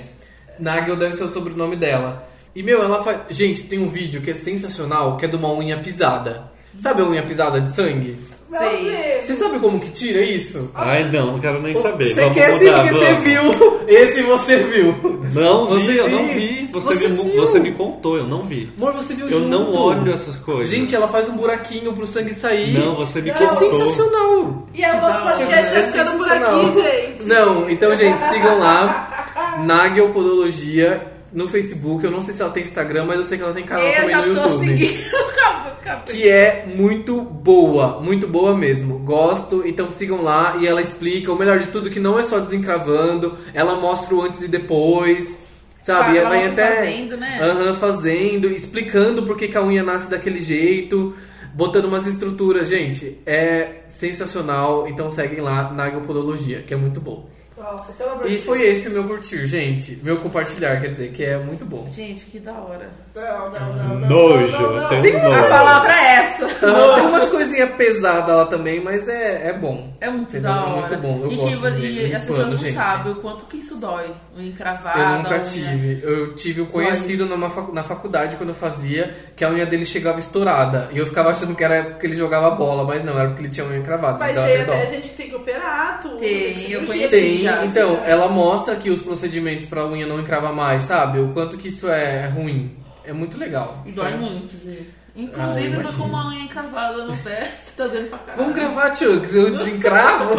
Nagel deve ser o sobrenome dela. E, meu, ela faz. Gente, tem um vídeo que é sensacional, que é de uma unha pisada. Sabe a unha pisada de sangue? Sei. Você sabe como que tira isso? Ai não, não quero nem saber. Você quer mudar, porque você viu. Esse você viu. Não Você vi, eu não viu? vi. Você, Você me, viu? você me contou, eu não vi. Amor, você viu Eu junto. não olho essas coisas. Gente, ela faz um buraquinho pro sangue sair. Não, você me Não. Que é contou. sensacional. E aí o nosso podcast vai ficando por aqui, gente. Não, então, gente, sigam lá. Nagel Podologia no Facebook. Eu não sei se ela tem Instagram, mas eu sei que ela tem canal Eu também já no tô YouTube. seguindo. *laughs* Que é muito boa, muito boa mesmo. Gosto, então sigam lá e ela explica o melhor de tudo que não é só desencravando, ela mostra o antes e depois. Sabe? Ela Vai até fazendo, né? Aham, fazendo, explicando por que, que a unha nasce daquele jeito, botando umas estruturas. Gente, é sensacional. Então seguem lá na Podologia, que é muito bom. Nossa, pelo amor de E Deus. foi esse o meu curtir, gente. Meu compartilhar, quer dizer, que é muito bom. Gente, que da hora. Não, não, não. não Nojo, Não, não, não. tem Tem umas A palavra é essa. *laughs* Tem umas coisinhas pesadas lá também, mas é, é bom. É muito Entendeu? da É hora. muito bom, eu e, gosto tipo, de e as pessoas não gente. sabem o quanto que isso dói. O encravado. Eu nunca a unha. tive. Eu tive um conhecido numa facu- na faculdade quando eu fazia, que a unha dele chegava estourada. E eu ficava achando que era porque ele jogava bola, mas não, era porque ele tinha unha encravada. Mas então tem até até dó. gente que tem que operar tudo. Tem, eu conheci Tem, já, então, né? ela mostra aqui os procedimentos pra unha não encravar mais, sabe? O quanto que isso é ruim. É muito legal. E dói Então, muito, gente. Ah, Inclusive, eu tô com uma unha encravada no pé, *laughs* que tá dando pra caralho. Vamos gravar, Chugs, eu desencravo.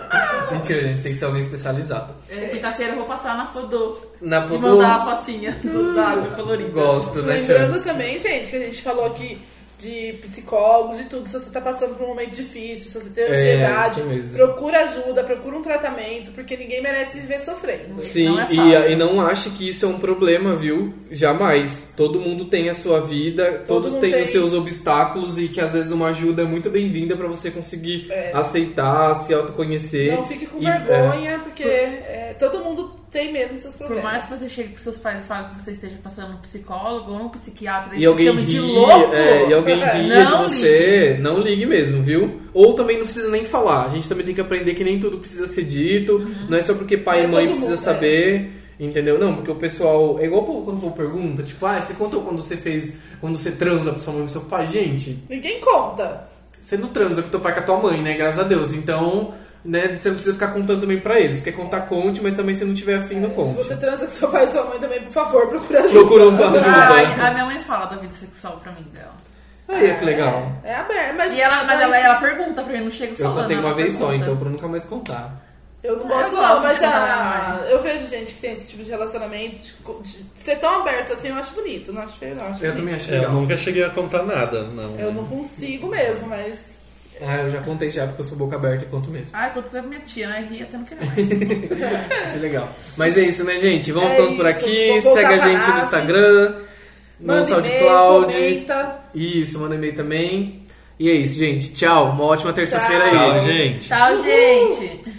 *laughs* Mentira, gente, tem que ser alguém especializado. É, Quinta-feira eu vou passar na Fodô Na e Podô, mandar a fotinha do dado colorido. gosto, né, Lembrando também, gente, que a gente falou aqui de psicólogos, de tudo. Se você tá passando por um momento difícil, se você tem É, ansiedade, mesmo. procura ajuda, procura um tratamento, porque ninguém merece viver sofrendo. Sim, Não é e, fácil. e não ache que isso é um problema, viu? Jamais. Todo mundo tem a sua vida, Todo todos mundo têm tem. os seus obstáculos e que às vezes uma ajuda é muito bem-vinda pra você conseguir É. aceitar, se autoconhecer. Não fique com E, é, vergonha, porque é, todo mundo tem mesmo seus Por problemas. mais que você chegue que seus pais falem que você esteja passando um psicólogo ou um psiquiatra, E alguém chamam de ri, louco. é, e alguém *laughs* ri Não de você, não ligue mesmo, viu? Ou também não precisa nem falar. A gente também tem que aprender que nem tudo precisa ser dito. Uhum. Não é só porque pai É e mãe precisa mundo, é. saber. Entendeu? Não, porque o pessoal. É igual quando o povo pergunta, tipo, ah, você contou quando você fez. Quando você transa com sua mãe e seu pai? Gente, Ninguém conta. você não transa com teu pai e com a tua mãe, né? Graças a Deus. Então, né, você não precisa ficar contando também pra eles. Quer contar, conte, mas também se não tiver afim, não Se conte. você transa com seu pai e sua mãe também, por favor, procura ajuda. Procura um ajuda. Ah, a minha mãe fala da vida sexual pra mim dela. Aí, que legal. É, é aberto, mas, E ela, mas ela, ela pergunta pra mim, não chega Eu falando. contei uma vez só, pergunta. então pra nunca mais contar. Eu não Eu gosto, gosto não, mas a, contar, eu vejo gente que tem esse tipo de relacionamento, de, de ser tão aberto assim, eu acho bonito, não acho feio, não. Acho Eu bonito. também acho É, eu nunca cheguei a contar nada, não. Eu não consigo mesmo, mas. Ah, eu já contei já, porque eu sou boca aberta e conto mesmo. Ai, quanto tempo minha tia, né? Ria até não querer mais. *laughs* Isso é legal. Mas é isso, né, gente? Vamos É ficando por aqui. Segue a pra gente no. Instagram. no Manda e-mail, SoundCloud. comenta. Isso, manda e-mail também. E é isso, gente. Tchau. Uma ótima terça-feira aí. Tchau. Tchau, gente. Tchau, gente.